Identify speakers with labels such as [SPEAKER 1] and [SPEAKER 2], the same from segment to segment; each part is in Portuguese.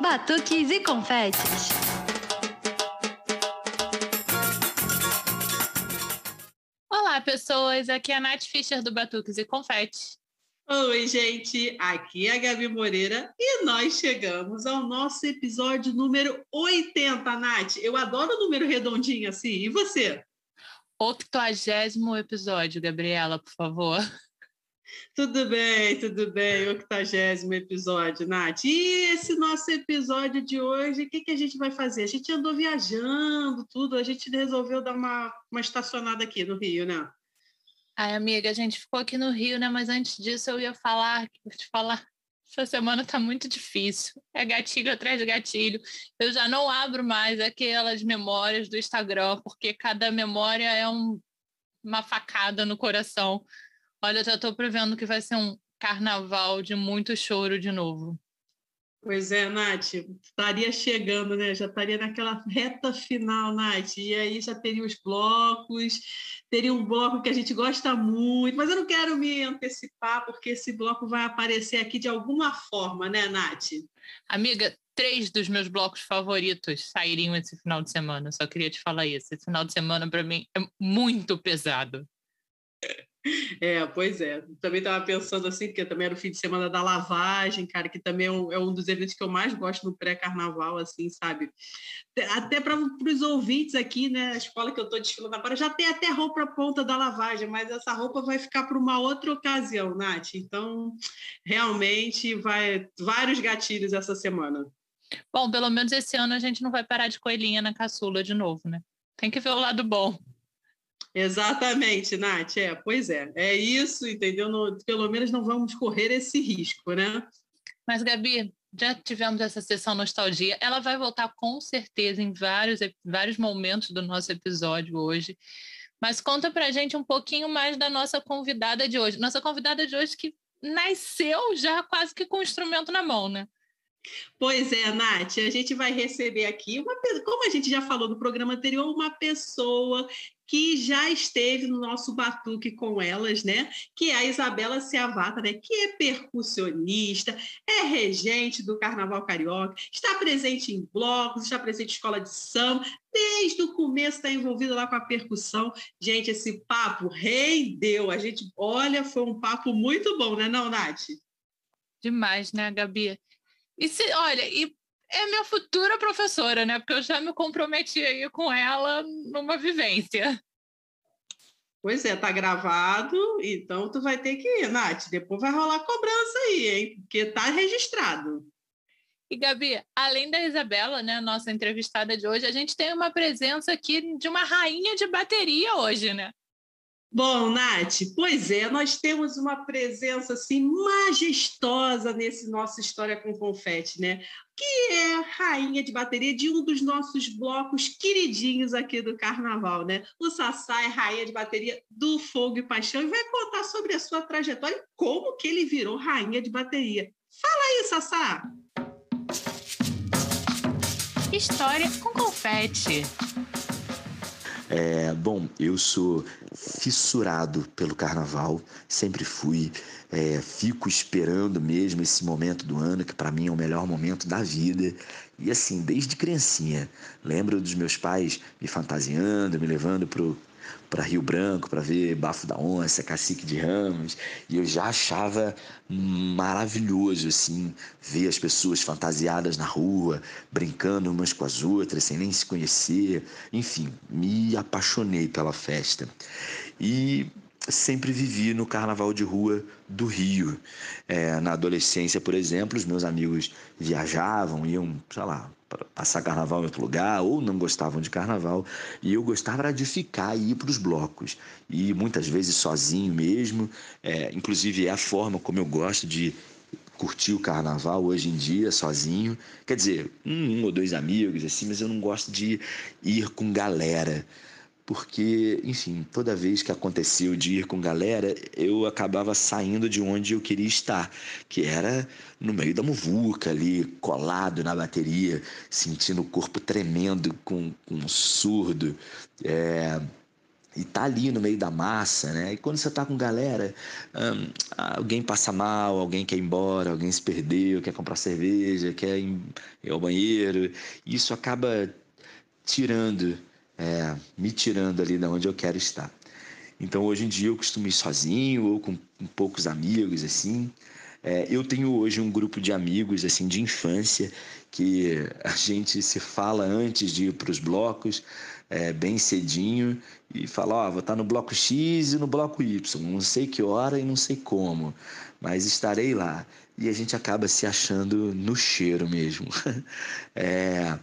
[SPEAKER 1] batuques e confetes.
[SPEAKER 2] Olá, pessoas. Aqui é a Nath Fischer do Batuques e Confetes.
[SPEAKER 3] Oi, gente. Aqui é a Gabi Moreira e nós chegamos ao nosso episódio número 80, Nath. Eu adoro o número redondinho assim. E você?
[SPEAKER 2] Octogésimo episódio, Gabriela, por favor.
[SPEAKER 3] Tudo bem, tudo bem. Octagésimo episódio, Nath. E esse nosso episódio de hoje, o que, que a gente vai fazer? A gente andou viajando, tudo. A gente resolveu dar uma, uma estacionada aqui no Rio, né?
[SPEAKER 2] Ai, amiga, a gente ficou aqui no Rio, né? Mas antes disso eu ia falar, te falar, essa semana tá muito difícil. É gatilho atrás de gatilho. Eu já não abro mais aquelas memórias do Instagram, porque cada memória é um, uma facada no coração. Olha, eu já estou prevendo que vai ser um carnaval de muito choro de novo.
[SPEAKER 3] Pois é, Nath, estaria chegando, né? Já estaria naquela reta final, Nath. E aí já teria os blocos, teria um bloco que a gente gosta muito, mas eu não quero me antecipar, porque esse bloco vai aparecer aqui de alguma forma, né, Nath?
[SPEAKER 2] Amiga, três dos meus blocos favoritos sairiam esse final de semana. Só queria te falar isso. Esse final de semana, para mim, é muito pesado.
[SPEAKER 3] É, pois é. Também estava pensando assim, porque também era o fim de semana da lavagem, cara, que também é um, é um dos eventos que eu mais gosto no pré-carnaval, assim, sabe? Até para os ouvintes aqui, né? A escola que eu estou desfilando agora já tem até roupa ponta da lavagem, mas essa roupa vai ficar para uma outra ocasião, Nath. Então, realmente, vai vários gatilhos essa semana.
[SPEAKER 2] Bom, pelo menos esse ano a gente não vai parar de coelhinha na caçula de novo, né? Tem que ver o lado bom.
[SPEAKER 3] Exatamente, Nath. É, pois é. É isso, entendeu? No, pelo menos não vamos correr esse risco, né?
[SPEAKER 2] Mas, Gabi, já tivemos essa sessão nostalgia. Ela vai voltar com certeza em vários, vários momentos do nosso episódio hoje. Mas conta pra gente um pouquinho mais da nossa convidada de hoje. Nossa convidada de hoje que nasceu já quase que com o instrumento na mão, né?
[SPEAKER 3] Pois é, Nath, a gente vai receber aqui, uma, como a gente já falou no programa anterior, uma pessoa que já esteve no nosso batuque com elas, né? Que é a Isabela Ciavata, né? Que é percussionista, é regente do Carnaval Carioca, está presente em blocos, está presente em escola de samba, desde o começo está envolvida lá com a percussão. Gente, esse papo rendeu. A gente, olha, foi um papo muito bom, né, não, Nath?
[SPEAKER 2] Demais, né, Gabi? E se, olha, e é minha futura professora, né? Porque eu já me comprometi aí com ela numa vivência.
[SPEAKER 3] Pois é, tá gravado, então tu vai ter que ir, Nath. Depois vai rolar cobrança aí, hein? Porque tá registrado.
[SPEAKER 2] E Gabi, além da Isabela, né, nossa entrevistada de hoje, a gente tem uma presença aqui de uma rainha de bateria hoje, né?
[SPEAKER 3] Bom, Nath, pois é, nós temos uma presença assim majestosa nesse nosso História com Confete, né? Que é rainha de bateria de um dos nossos blocos queridinhos aqui do Carnaval, né? O Sassá é rainha de bateria do Fogo e Paixão e vai contar sobre a sua trajetória e como que ele virou rainha de bateria. Fala aí, Sassá!
[SPEAKER 2] História com Confete.
[SPEAKER 4] É, bom, eu sou fissurado pelo carnaval, sempre fui. É, fico esperando mesmo esse momento do ano, que para mim é o melhor momento da vida. E assim, desde criancinha, lembro dos meus pais me fantasiando, me levando pro para Rio Branco para ver Bafo da Onça, Cacique de Ramos, e eu já achava maravilhoso assim ver as pessoas fantasiadas na rua, brincando umas com as outras, sem nem se conhecer. Enfim, me apaixonei pela festa. E sempre vivi no carnaval de rua do Rio. É, na adolescência, por exemplo, os meus amigos viajavam, iam, sei lá, passar carnaval em outro lugar, ou não gostavam de carnaval, e eu gostava de ficar e ir para os blocos, e muitas vezes sozinho mesmo, é, inclusive é a forma como eu gosto de curtir o carnaval hoje em dia sozinho, quer dizer, um, um ou dois amigos assim, mas eu não gosto de ir com galera, porque, enfim, toda vez que aconteceu de ir com galera, eu acabava saindo de onde eu queria estar, que era no meio da muvuca ali, colado na bateria, sentindo o corpo tremendo com, com um surdo. É... e tá ali no meio da massa, né? E quando você tá com galera, hum, alguém passa mal, alguém quer ir embora, alguém se perdeu, quer comprar cerveja, quer ir ao banheiro, isso acaba tirando, é, me tirando ali da onde eu quero estar. Então hoje em dia eu costumo ir sozinho ou com, com poucos amigos assim. É, eu tenho hoje um grupo de amigos assim de infância que a gente se fala antes de ir para os blocos, é, bem cedinho, e fala: Ó, oh, vou estar no bloco X e no bloco Y, não sei que hora e não sei como, mas estarei lá. E a gente acaba se achando no cheiro mesmo. é,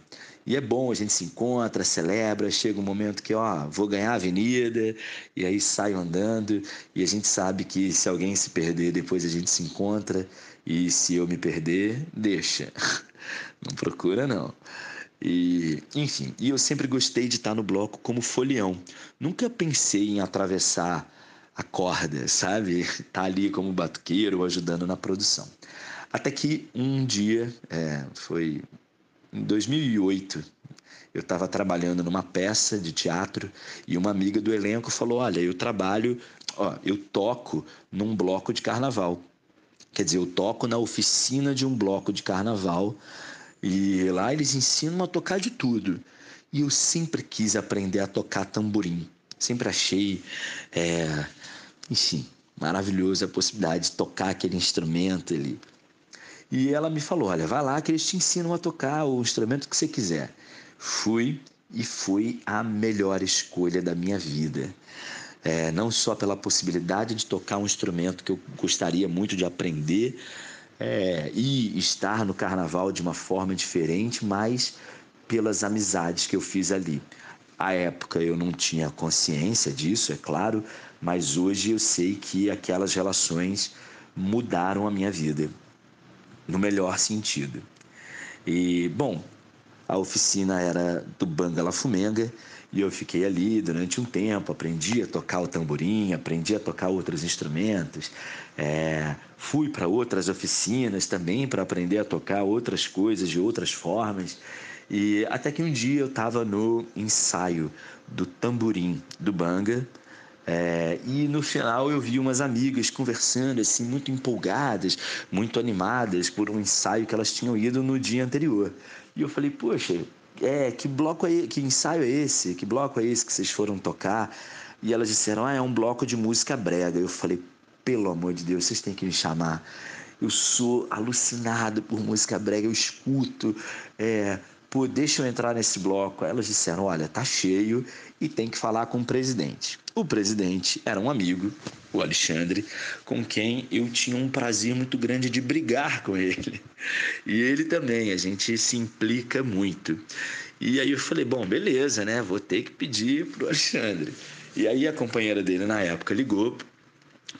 [SPEAKER 4] e é bom, a gente se encontra, celebra, chega um momento que, ó, vou ganhar a avenida, e aí saio andando, e a gente sabe que se alguém se perder, depois a gente se encontra, e se eu me perder, deixa. Não procura, não. E, enfim, e eu sempre gostei de estar no bloco como folião. Nunca pensei em atravessar a corda, sabe? Tá ali como batuqueiro, ajudando na produção. Até que um dia, é, foi em 2008, eu estava trabalhando numa peça de teatro e uma amiga do elenco falou: Olha, eu trabalho, ó, eu toco num bloco de carnaval. Quer dizer, eu toco na oficina de um bloco de carnaval e lá eles ensinam a tocar de tudo. E eu sempre quis aprender a tocar tamborim. Sempre achei, é, enfim, maravilhoso a possibilidade de tocar aquele instrumento ali. E ela me falou: Olha, vai lá que eles te ensinam a tocar o instrumento que você quiser. Fui e foi a melhor escolha da minha vida. É, não só pela possibilidade de tocar um instrumento que eu gostaria muito de aprender é, e estar no carnaval de uma forma diferente, mas pelas amizades que eu fiz ali. À época eu não tinha consciência disso, é claro, mas hoje eu sei que aquelas relações mudaram a minha vida no melhor sentido. E, bom, a oficina era do Bangala Fumenga e eu fiquei ali durante um tempo, aprendi a tocar o tamborim, aprendi a tocar outros instrumentos, é, fui para outras oficinas também para aprender a tocar outras coisas de outras formas. E até que um dia eu estava no ensaio do tamborim do Banga, é, e no final eu vi umas amigas conversando, assim, muito empolgadas, muito animadas por um ensaio que elas tinham ido no dia anterior. E eu falei, poxa, é, que bloco é, que ensaio é esse? Que bloco é esse que vocês foram tocar? E elas disseram, ah, é um bloco de música brega. Eu falei, pelo amor de Deus, vocês têm que me chamar. Eu sou alucinado por música brega, eu escuto. É, pô, deixa eu entrar nesse bloco. Elas disseram: olha, tá cheio e tem que falar com o presidente. O presidente era um amigo, o Alexandre, com quem eu tinha um prazer muito grande de brigar com ele. E ele também, a gente se implica muito. E aí eu falei: bom, beleza, né? Vou ter que pedir pro Alexandre. E aí a companheira dele na época ligou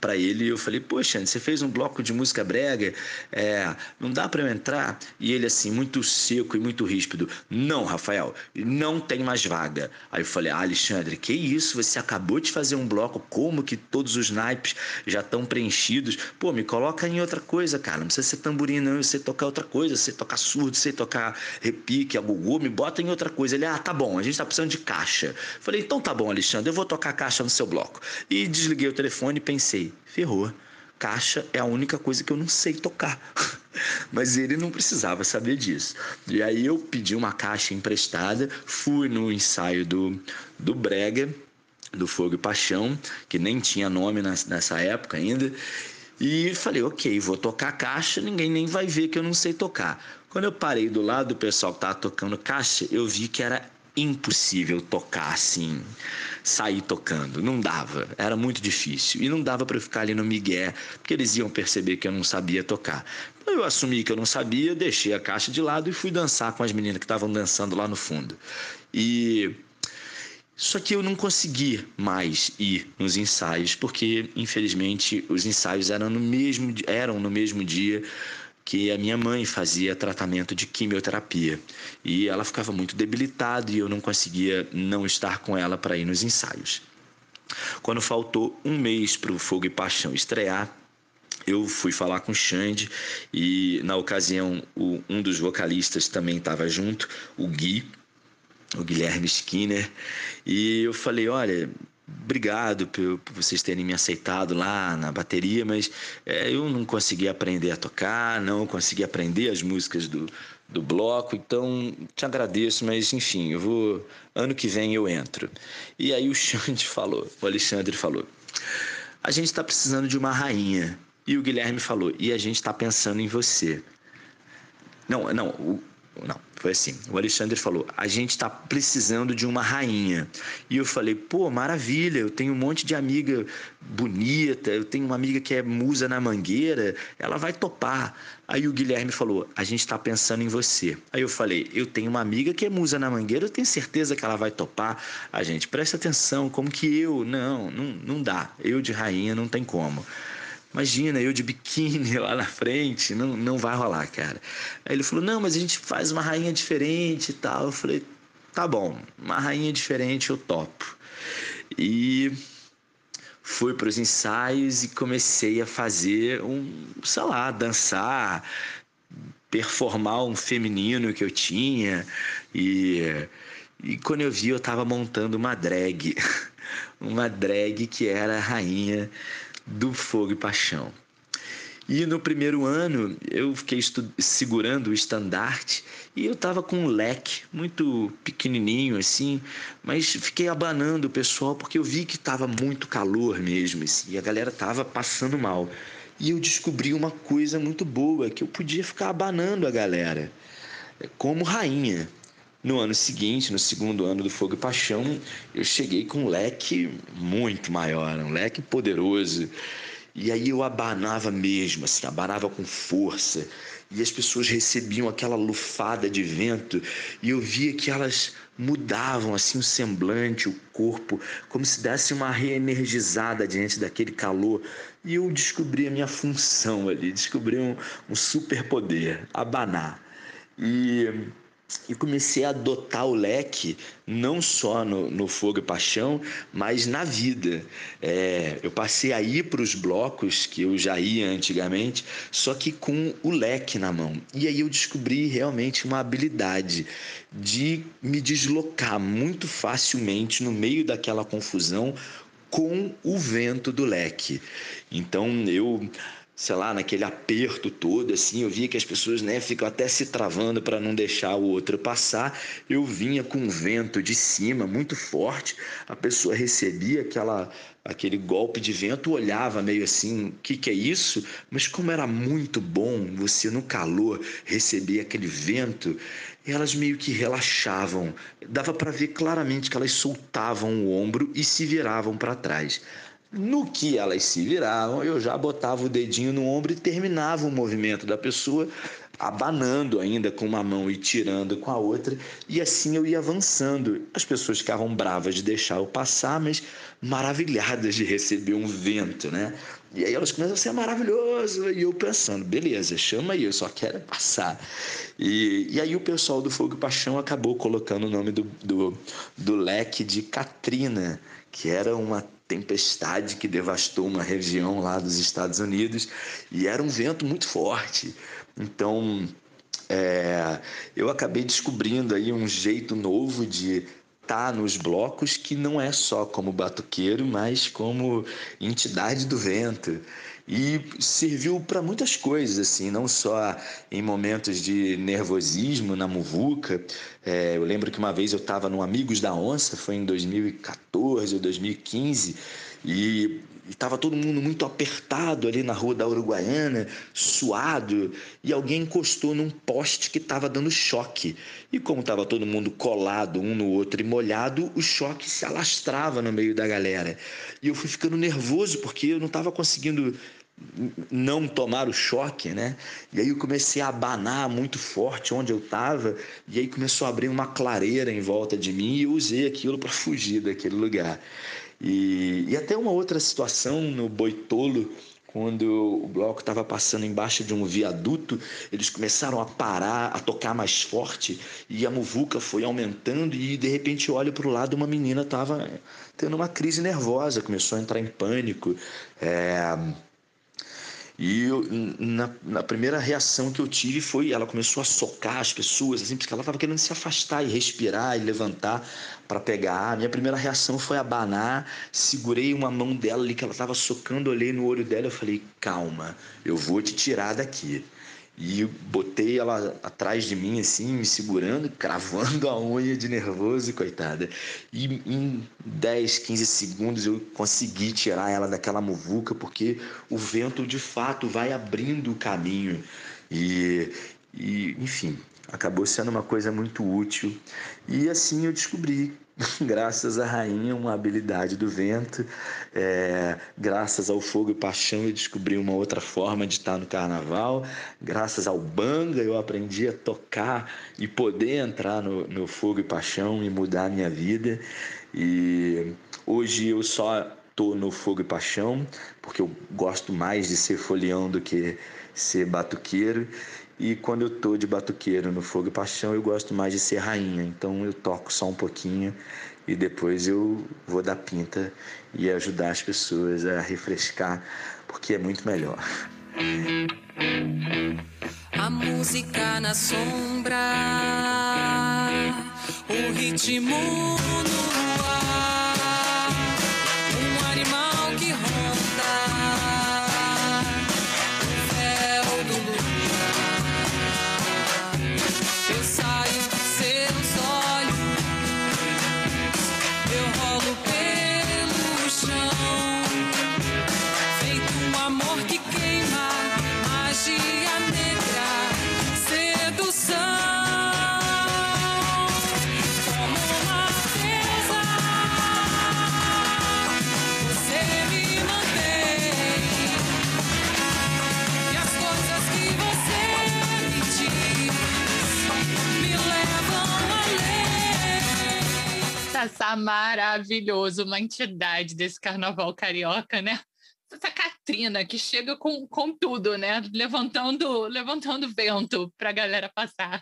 [SPEAKER 4] para ele eu falei, poxa, você fez um bloco de música brega, é, não dá para eu entrar? E ele assim, muito seco e muito ríspido, não, Rafael, não tem mais vaga. Aí eu falei, ah, Alexandre, que isso? Você acabou de fazer um bloco, como que todos os naipes já estão preenchidos? Pô, me coloca em outra coisa, cara, não precisa ser tamborim não, eu sei tocar outra coisa, sei tocar surdo, sei tocar repique, agogô, me bota em outra coisa. Ele, ah, tá bom, a gente tá precisando de caixa. falei, então tá bom, Alexandre, eu vou tocar caixa no seu bloco. E desliguei o telefone e pensei, ferrou. Caixa é a única coisa que eu não sei tocar. Mas ele não precisava saber disso. E aí eu pedi uma caixa emprestada, fui no ensaio do, do Brega, do Fogo e Paixão, que nem tinha nome nessa época ainda. E falei, ok, vou tocar caixa, ninguém nem vai ver que eu não sei tocar. Quando eu parei do lado do pessoal que estava tocando caixa, eu vi que era impossível tocar assim, sair tocando. Não dava, era muito difícil. E não dava para eu ficar ali no migué, porque eles iam perceber que eu não sabia tocar. Então eu assumi que eu não sabia, deixei a caixa de lado e fui dançar com as meninas que estavam dançando lá no fundo. E só que eu não consegui mais ir nos ensaios, porque infelizmente os ensaios eram no mesmo, eram no mesmo dia que a minha mãe fazia tratamento de quimioterapia e ela ficava muito debilitada e eu não conseguia não estar com ela para ir nos ensaios. Quando faltou um mês para o Fogo e Paixão estrear, eu fui falar com o Xande e na ocasião o, um dos vocalistas também estava junto, o Gui, o Guilherme Skinner, e eu falei, olha, obrigado por, vocês terem me aceitado lá na bateria, mas é, eu não consegui aprender a tocar, não consegui aprender as músicas do, do bloco, então te agradeço, mas enfim, eu vou. Ano que vem eu entro. E aí o Xande falou, o Alexandre falou: a gente está precisando de uma rainha. E o Guilherme falou: e a gente está pensando em você. Não, não, não, foi assim. O Alexandre falou: a gente está precisando de uma rainha. E eu falei: pô, maravilha, eu tenho um monte de amiga bonita, eu tenho uma amiga que é musa na mangueira, ela vai topar. Aí o Guilherme falou: a gente está pensando em você. Aí eu falei: eu tenho uma amiga que é musa na mangueira, eu tenho certeza que ela vai topar. A gente, presta atenção, como que eu? Não, não, não dá. Eu de rainha não tem como. Imagina, eu de biquíni lá na frente, não, não vai rolar, cara. Aí ele falou: não, mas a gente faz uma rainha diferente e tal. Eu falei: tá bom, uma rainha diferente eu topo. E fui para os ensaios e comecei a fazer um, sei lá, dançar, performar um feminino que eu tinha. E, e quando eu vi, eu estava montando uma drag. uma drag que era a rainha do Fogo e Paixão. E no primeiro ano eu fiquei segurando o estandarte e eu estava com um leque muito pequenininho assim, mas fiquei abanando o pessoal porque eu vi que estava muito calor mesmo assim, e a galera estava passando mal. E eu descobri uma coisa muito boa, que eu podia ficar abanando a galera como rainha. No ano seguinte, no segundo ano do Fogo e Paixão, eu cheguei com um leque muito maior, um leque poderoso. E aí eu abanava mesmo, assim, abanava com força. E as pessoas recebiam aquela lufada de vento e eu via que elas mudavam assim o semblante, o corpo, como se desse uma reenergizada diante daquele calor. E eu descobri a minha função ali, descobri um, um superpoder, abanar. E e comecei a adotar o leque não só no, no fogo e paixão, mas na vida. É, eu passei a ir para os blocos que eu já ia antigamente, só que com o leque na mão. E aí eu descobri realmente uma habilidade de me deslocar muito facilmente no meio daquela confusão com o vento do leque. Então eu sei lá, naquele aperto todo, assim, eu via que as pessoas, né, ficam até se travando para não deixar o outro passar. Eu vinha com um vento de cima muito forte, a pessoa recebia aquela aquele golpe de vento, olhava meio assim, o que, que é isso? Mas como era muito bom você no calor receber aquele vento, elas meio que relaxavam. Dava para ver claramente que elas soltavam o ombro e se viravam para trás. No que elas se viravam, eu já botava o dedinho no ombro e terminava o movimento da pessoa, abanando ainda com uma mão e tirando com a outra, e assim eu ia avançando. As pessoas ficavam bravas de deixar eu passar, mas maravilhadas de receber um vento, né? E aí elas começam a ser maravilhoso, e eu pensando, beleza, chama aí, eu só quero passar. E, e aí o pessoal do Fogo e Paixão acabou colocando o nome do, do, do leque de Katrina, que era uma tempestade que devastou uma região lá dos Estados Unidos e era um vento muito forte. Então, é, eu acabei descobrindo aí um jeito novo de estar tá nos blocos que não é só como batuqueiro, mas como entidade do vento e serviu para muitas coisas, assim, não só em momentos de nervosismo na muvuca. É, eu lembro que uma vez eu estava no Amigos da Onça, foi em 2014 ou 2015, e estava todo mundo muito apertado ali na rua da Uruguaiana, suado, e alguém encostou num poste que estava dando choque. E como estava todo mundo colado um no outro e molhado, o choque se alastrava no meio da galera. E eu fui ficando nervoso porque eu não estava conseguindo não tomar o choque, né? E aí eu comecei a abanar muito forte onde eu estava, e aí começou a abrir uma clareira em volta de mim e eu usei aquilo para fugir daquele lugar. E, e até uma outra situação no Boitolo, quando o bloco estava passando embaixo de um viaduto, eles começaram a parar, a tocar mais forte, e a muvuca foi aumentando, e de repente eu olho para o lado, uma menina estava tendo uma crise nervosa, começou a entrar em pânico. É E eu, na, na, primeira reação que eu tive foi ela começou a socar as pessoas, assim, porque ela estava querendo se afastar e respirar e levantar para pegar. A minha primeira reação foi abanar, segurei uma mão dela ali que ela estava socando, olhei no olho dela e falei: calma, eu vou te tirar daqui. E botei ela atrás de mim, assim, me segurando, cravando a unha de nervoso, coitada. E em 10, 15 segundos eu consegui tirar ela daquela muvuca, porque o vento de fato vai abrindo o caminho. E, e enfim, acabou sendo uma coisa muito útil. E assim eu descobri graças à rainha, uma habilidade do vento. É, graças ao fogo e paixão, eu descobri uma outra forma de estar no carnaval. Graças ao banga, eu aprendi a tocar e poder entrar no, no fogo e paixão e mudar a minha vida. E hoje eu só estou no fogo e paixão, porque eu gosto mais de ser folião do que ser batuqueiro. E quando eu tô de batuqueiro no Fogo e Paixão, eu gosto mais de ser rainha. Então eu toco só um pouquinho e depois eu vou dar pinta e ajudar as pessoas a refrescar, porque é muito melhor.
[SPEAKER 5] A música na sombra, o ritmo no
[SPEAKER 2] Sassá maravilhoso, uma entidade desse carnaval carioca, né? Essa Catrina que chega com, com tudo, né? Levantando, levantando vento para a galera passar.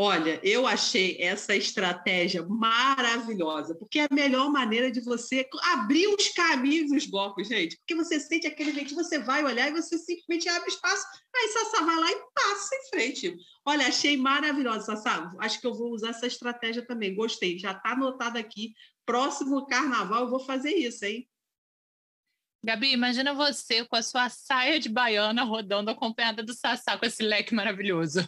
[SPEAKER 3] Olha, eu achei essa estratégia maravilhosa, porque é a melhor maneira de você abrir os caminhos dos blocos, gente. Porque você sente aquele gente, você vai olhar e você simplesmente abre espaço, aí Sassá vai lá e passa em frente. Olha, achei maravilhosa, Sassá. Acho que eu vou usar essa estratégia também. Gostei, já está anotado aqui. Próximo carnaval eu vou fazer isso, hein?
[SPEAKER 2] Gabi, imagina você com a sua saia de baiana rodando acompanhada do Sassá com esse leque maravilhoso.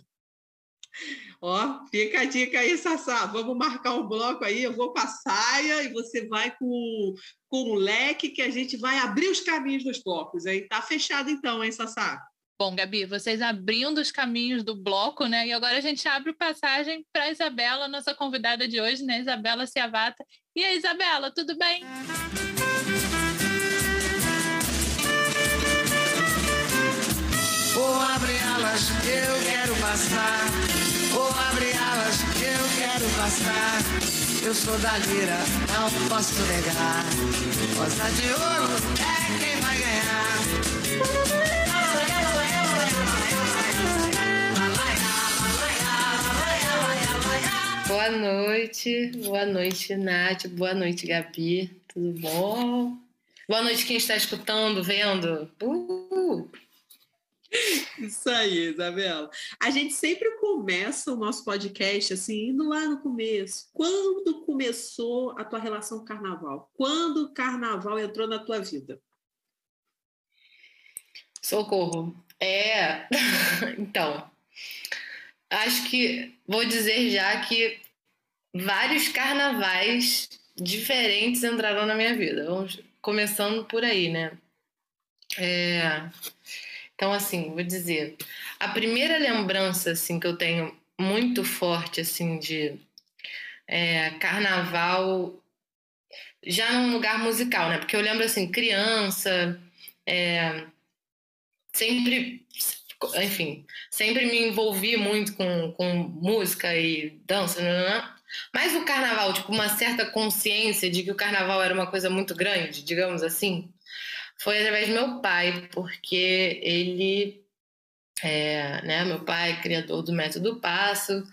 [SPEAKER 3] Ó, fica a dica aí, Sassá. Vamos marcar um bloco aí. Eu vou com a saia e você vai com, com o leque que a gente vai abrir os caminhos dos blocos. Aí tá fechado então, hein, Sassá?
[SPEAKER 2] Bom, Gabi, vocês abrindo os caminhos do bloco, né? E agora a gente abre passagem para a Isabela, nossa convidada de hoje, né? Isabela Ciavata. E aí, Isabela, tudo bem?
[SPEAKER 6] Vou abrir alas, eu quero passar. Vou abrir alas eu quero passar. Eu sou da lira, não posso negar. Rosa de ouro é quem vai ganhar.
[SPEAKER 7] Boa noite, boa noite, Nath, boa noite, Gabi, tudo bom? Boa noite quem está escutando, vendo. Uh!
[SPEAKER 3] Isso aí, Isabela. A gente sempre começa o nosso podcast assim, indo lá no começo. Quando começou a tua relação com o carnaval? Quando o carnaval entrou na tua vida?
[SPEAKER 7] Socorro. É. então, acho que vou dizer já que vários carnavais diferentes entraram na minha vida. Vamos começando por aí, né? É então, assim, vou dizer, a primeira lembrança assim que eu tenho muito forte assim de é, carnaval já num lugar musical, né? Porque eu lembro assim, criança, é, sempre, enfim, sempre me envolvi muito com, com música e dança, né, né, né? mas o carnaval, tipo, uma certa consciência de que o carnaval era uma coisa muito grande, digamos assim, foi através do meu pai, porque ele, é, né, meu pai, é criador do método Passo,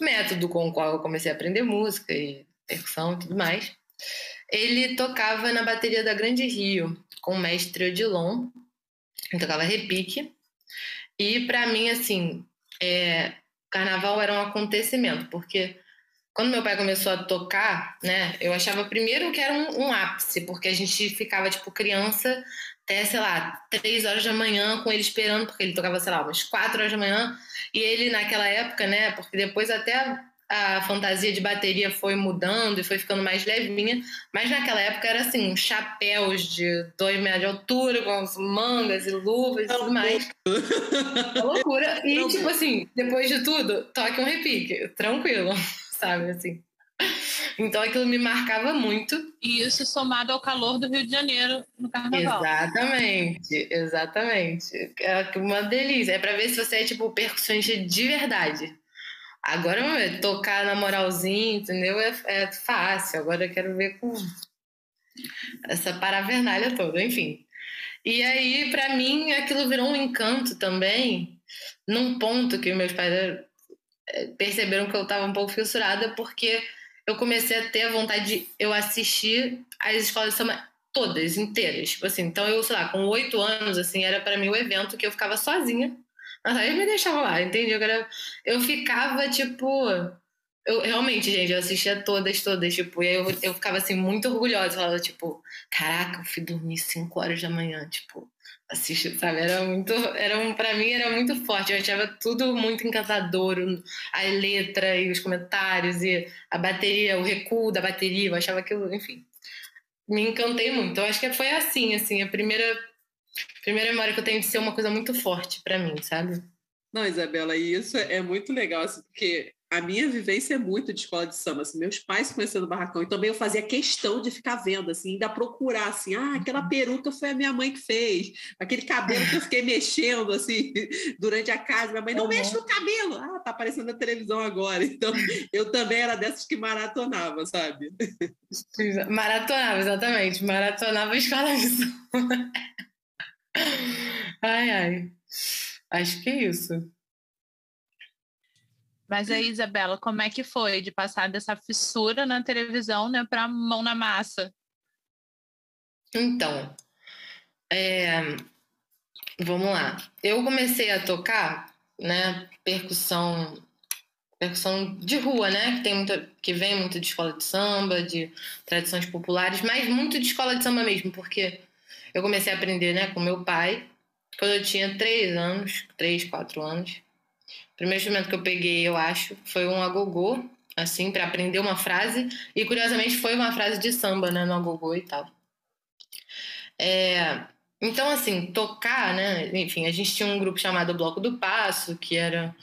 [SPEAKER 7] método com o qual eu comecei a aprender música e percussão e tudo mais. Ele tocava na bateria da Grande Rio com o mestre Odilon, Eu tocava repique. E para mim, assim, é, carnaval era um acontecimento, porque quando meu pai começou a tocar, né, eu achava primeiro que era um, um, ápice, porque a gente ficava, tipo, criança até, sei lá, três horas da manhã com ele esperando, porque ele tocava, sei lá, umas quatro horas da manhã, e ele naquela época, né, porque depois até a fantasia de bateria foi mudando e foi ficando mais levinha, mas naquela época era assim, uns chapéus de dois metros de altura, com as mangas e luvas e tudo mais. Uma loucura. E, tipo assim, depois de tudo, toque um repique, tranquilo, sabe, assim. Então aquilo me marcava muito.
[SPEAKER 2] E isso somado ao calor do Rio de Janeiro no carnaval.
[SPEAKER 7] Exatamente, exatamente. É uma delícia. É pra ver se você é, tipo, percussionista de verdade. Agora, tocar na moralzinha, entendeu? É, é fácil. Agora eu quero ver com essa paravernália toda, enfim. E aí, para mim, aquilo virou um encanto também, num ponto que meus pais perceberam que eu estava um pouco fissurada, porque eu comecei a ter a vontade de eu assistir as escolas de samba todas, inteiras. Tipo assim, então eu, sei lá, com oito anos, assim, era para mim o evento que eu ficava sozinha mas aí me deixava lá, entendeu? Eu, eu ficava, tipo. Eu realmente, gente, eu assistia todas, todas, tipo, e aí eu, eu ficava assim, muito orgulhosa. Falava, tipo, caraca, eu fui dormir 5 horas da manhã, tipo, assiste, sabe? Era muito. Era um, pra mim era muito forte. Eu achava tudo muito encantador. A letra e os comentários, e a bateria, o recuo da bateria, eu achava aquilo, enfim. Me encantei muito. Eu acho que foi assim, assim, a primeira primeira memória que eu tenho de ser uma coisa muito forte para mim, sabe?
[SPEAKER 3] Não, Isabela, e isso é muito legal, assim, porque a minha vivência é muito de escola de samba. Assim, meus pais conhecendo o barracão, e também eu fazia questão de ficar vendo, assim, ainda procurar, assim, ah, aquela uhum. peruca foi a minha mãe que fez, aquele cabelo que eu fiquei mexendo, assim, durante a casa. Minha mãe, não uhum. mexe no cabelo! Ah, tá aparecendo na televisão agora. Então, eu também era dessas que maratonava, sabe?
[SPEAKER 7] Maratonava, exatamente. Maratonava a escola de samba. Ai, ai. Acho que é isso.
[SPEAKER 2] Mas aí, Isabela, como é que foi de passar dessa fissura na televisão né, para mão na massa?
[SPEAKER 7] Então, é... vamos lá. Eu comecei a tocar, né, percussão, percussão de rua, né, que tem muito, que vem muito de escola de samba, de tradições populares, mas muito de escola de samba mesmo, porque eu comecei a aprender né, com meu pai quando eu tinha três anos, três, quatro anos. Primeiro instrumento que eu peguei, eu acho, foi um agogô, assim, para aprender uma frase. E curiosamente foi uma frase de samba, né, no agogô e tal. É, então, assim, tocar, né? Enfim, a gente tinha um grupo chamado Bloco do Passo, que era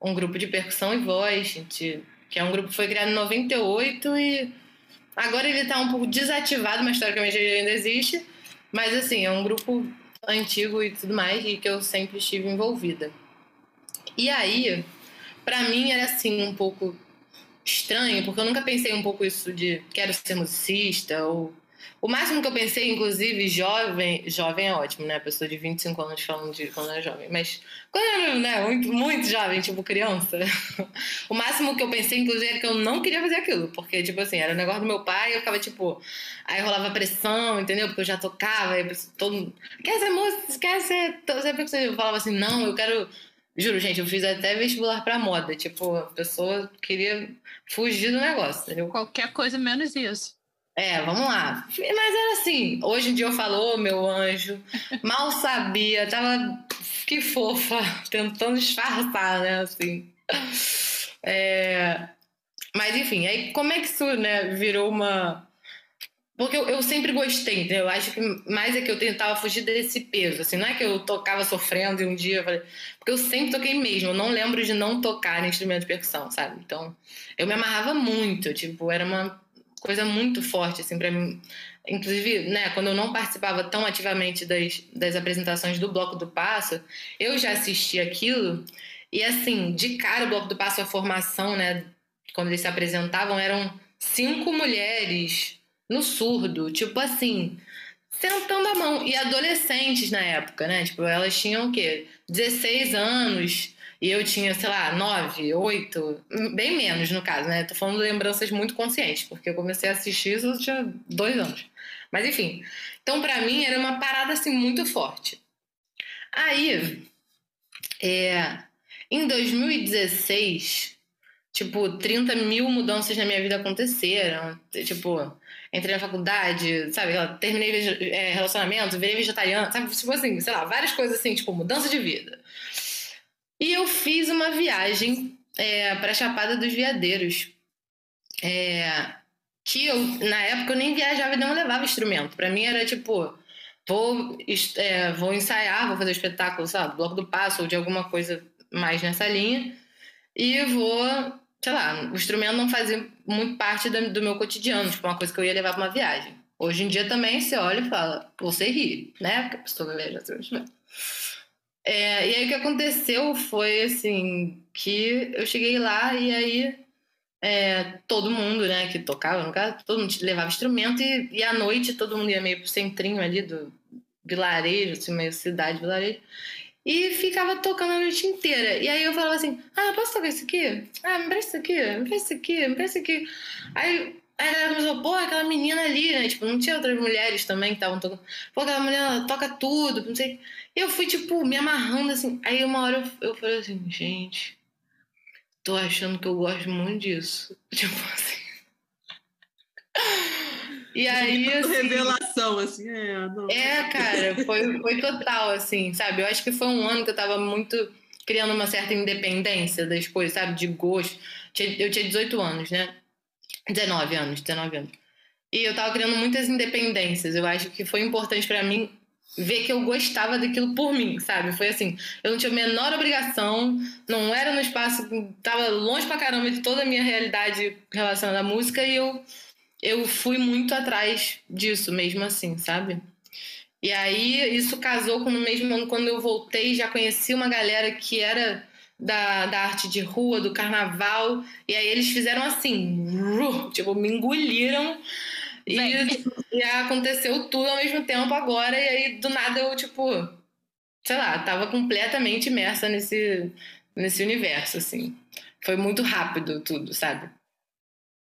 [SPEAKER 7] um grupo de percussão e voz, gente, que é um grupo que foi criado em 98 e agora ele está um pouco desativado, mas historicamente ele ainda existe. Mas assim, é um grupo antigo e tudo mais, e que eu sempre estive envolvida. E aí, para mim era assim um pouco estranho, porque eu nunca pensei um pouco isso de quero ser musicista ou o máximo que eu pensei, inclusive, jovem, jovem é ótimo, né? Pessoa de 25 anos falando de quando era jovem, mas quando era né, muito, muito jovem, tipo criança, o máximo que eu pensei, inclusive, era que eu não queria fazer aquilo, porque, tipo assim, era o negócio do meu pai, eu ficava, tipo, aí rolava pressão, entendeu? Porque eu já tocava, aí todo mundo, quer ser música, quer ser. Sempre eu falava assim, não, eu quero. Juro, gente, eu fiz até vestibular pra moda. Tipo, a pessoa queria fugir do negócio, entendeu?
[SPEAKER 2] Qualquer coisa menos isso.
[SPEAKER 7] É, vamos lá. Mas era assim, hoje em dia eu falo, oh, meu anjo, mal sabia, tava que fofa, tentando disfarçar, né, assim. É... Mas enfim, aí como é que isso, né, virou uma... Porque eu, eu sempre gostei? Eu acho que mais é que eu tentava fugir desse peso, assim, não é que eu tocava sofrendo e um dia eu falei... Porque eu sempre toquei mesmo, eu não lembro de não tocar em instrumento de percussão, sabe? Então, eu me amarrava muito, tipo, era uma coisa muito forte, assim, para mim. Inclusive, né, quando eu não participava tão ativamente das, das apresentações do Bloco do Passo, eu já assisti aquilo e, assim, de cara, o Bloco do Passo, a formação, né, quando eles se apresentavam, eram cinco mulheres no surdo, tipo assim, sentando a mão. E adolescentes na época, né? Tipo, elas tinham o quê? 16 anos, e eu tinha, sei lá, nove, oito, bem menos no caso, né? Tô falando lembranças muito conscientes, porque eu comecei a assistir isso eu tinha dois anos. Mas enfim. Então, para mim, era uma parada assim muito forte. Aí, é, em 2016, tipo, 30 mil mudanças na minha vida aconteceram. Tipo, entrei na faculdade, sabe? Terminei é, relacionamento, virei vegetariana, sabe? Tipo assim, sei lá, várias coisas assim, tipo, mudança de vida. E eu fiz uma viagem é, para Chapada dos Veadeiros. É, que eu, na época, eu nem viajava e não levava instrumento. Para mim era tipo, vou, é, vou ensaiar, vou fazer espetáculo, sabe? Bloco do Passo ou de alguma coisa mais nessa linha. E vou, sei lá, o instrumento não fazia muito parte da- do meu cotidiano, tipo, uma coisa que eu ia levar para uma viagem. Hoje em dia também você olha e fala, você ri, né? Porque a pessoa vai viajar seu instrumento. É, e aí o que aconteceu foi assim que eu cheguei lá e aí é, todo mundo, né, que tocava, no caso, todo mundo levava instrumento e, e à noite todo mundo ia meio pro centrinho ali do vilarejo, assim, meio cidade, vilarejo, e ficava tocando a noite inteira. E aí eu falava assim, ah, posso tocar isso aqui? Ah, me presta isso aqui, me presta isso aqui, me presta isso aqui. Aí Aí a galera começou, pô, aquela menina ali, né? Tipo, não tinha outras mulheres também que estavam tocando. Pô, aquela mulher ela toca tudo, não sei. Eu fui, tipo, me amarrando assim. Aí uma hora eu, eu falei assim, gente, tô achando que eu gosto muito disso. Tipo assim. E aí, assim,
[SPEAKER 3] Revelação, assim, é, não.
[SPEAKER 7] é, cara, foi, foi total, assim, sabe? Eu acho que foi um ano que eu tava muito criando uma certa independência das coisas, sabe? De gosto. Eu tinha 18 anos, né? 19 anos, 19 anos. E eu tava criando muitas independências. Eu acho que foi importante pra mim ver que eu gostava daquilo por mim, sabe? Foi assim, eu não tinha a menor obrigação, não era no espaço, tava longe pra caramba de toda a minha realidade relacionada à música e eu eu fui muito atrás disso mesmo assim, sabe? E aí isso casou com no mesmo ano quando eu voltei, já conheci uma galera que era da, da arte de rua, do carnaval, e aí eles fizeram assim, tipo, me engoliram e, e aconteceu tudo ao mesmo tempo agora, e aí do nada eu, tipo, sei lá, tava completamente imersa nesse, nesse universo, assim. Foi muito rápido tudo, sabe?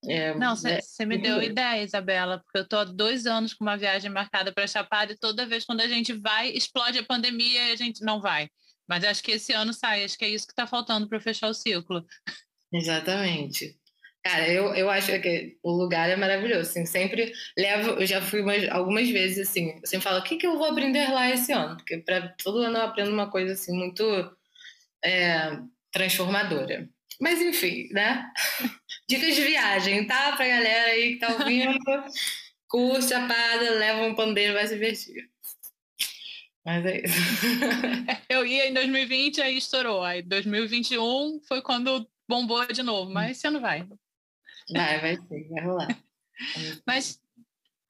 [SPEAKER 7] É,
[SPEAKER 2] Não,
[SPEAKER 7] é-
[SPEAKER 2] você me
[SPEAKER 7] muito
[SPEAKER 2] deu ideia, Isabela, porque eu tô há dois anos com uma viagem marcada para Chapada e toda vez quando a gente vai, explode a pandemia e a gente não vai. Mas acho que esse ano sai, acho que é isso que está faltando para fechar o ciclo.
[SPEAKER 7] Exatamente. Cara, eu, eu acho que o lugar é maravilhoso, assim, sempre levo, eu já fui umas, algumas vezes, assim, eu sempre falo, o que, que eu vou aprender lá esse ano? Porque para todo ano eu aprendo uma coisa, assim, muito é, transformadora. Mas, enfim, né? Dicas de viagem, tá? Pra galera aí que tá ouvindo, curte a parada, leva um pandeiro, vai se divertir. Mas é isso.
[SPEAKER 2] Eu ia em 2020, aí estourou. Aí 2021 foi quando bombou de novo, mas esse ano vai.
[SPEAKER 7] Vai, vai ser, vai rolar.
[SPEAKER 2] Mas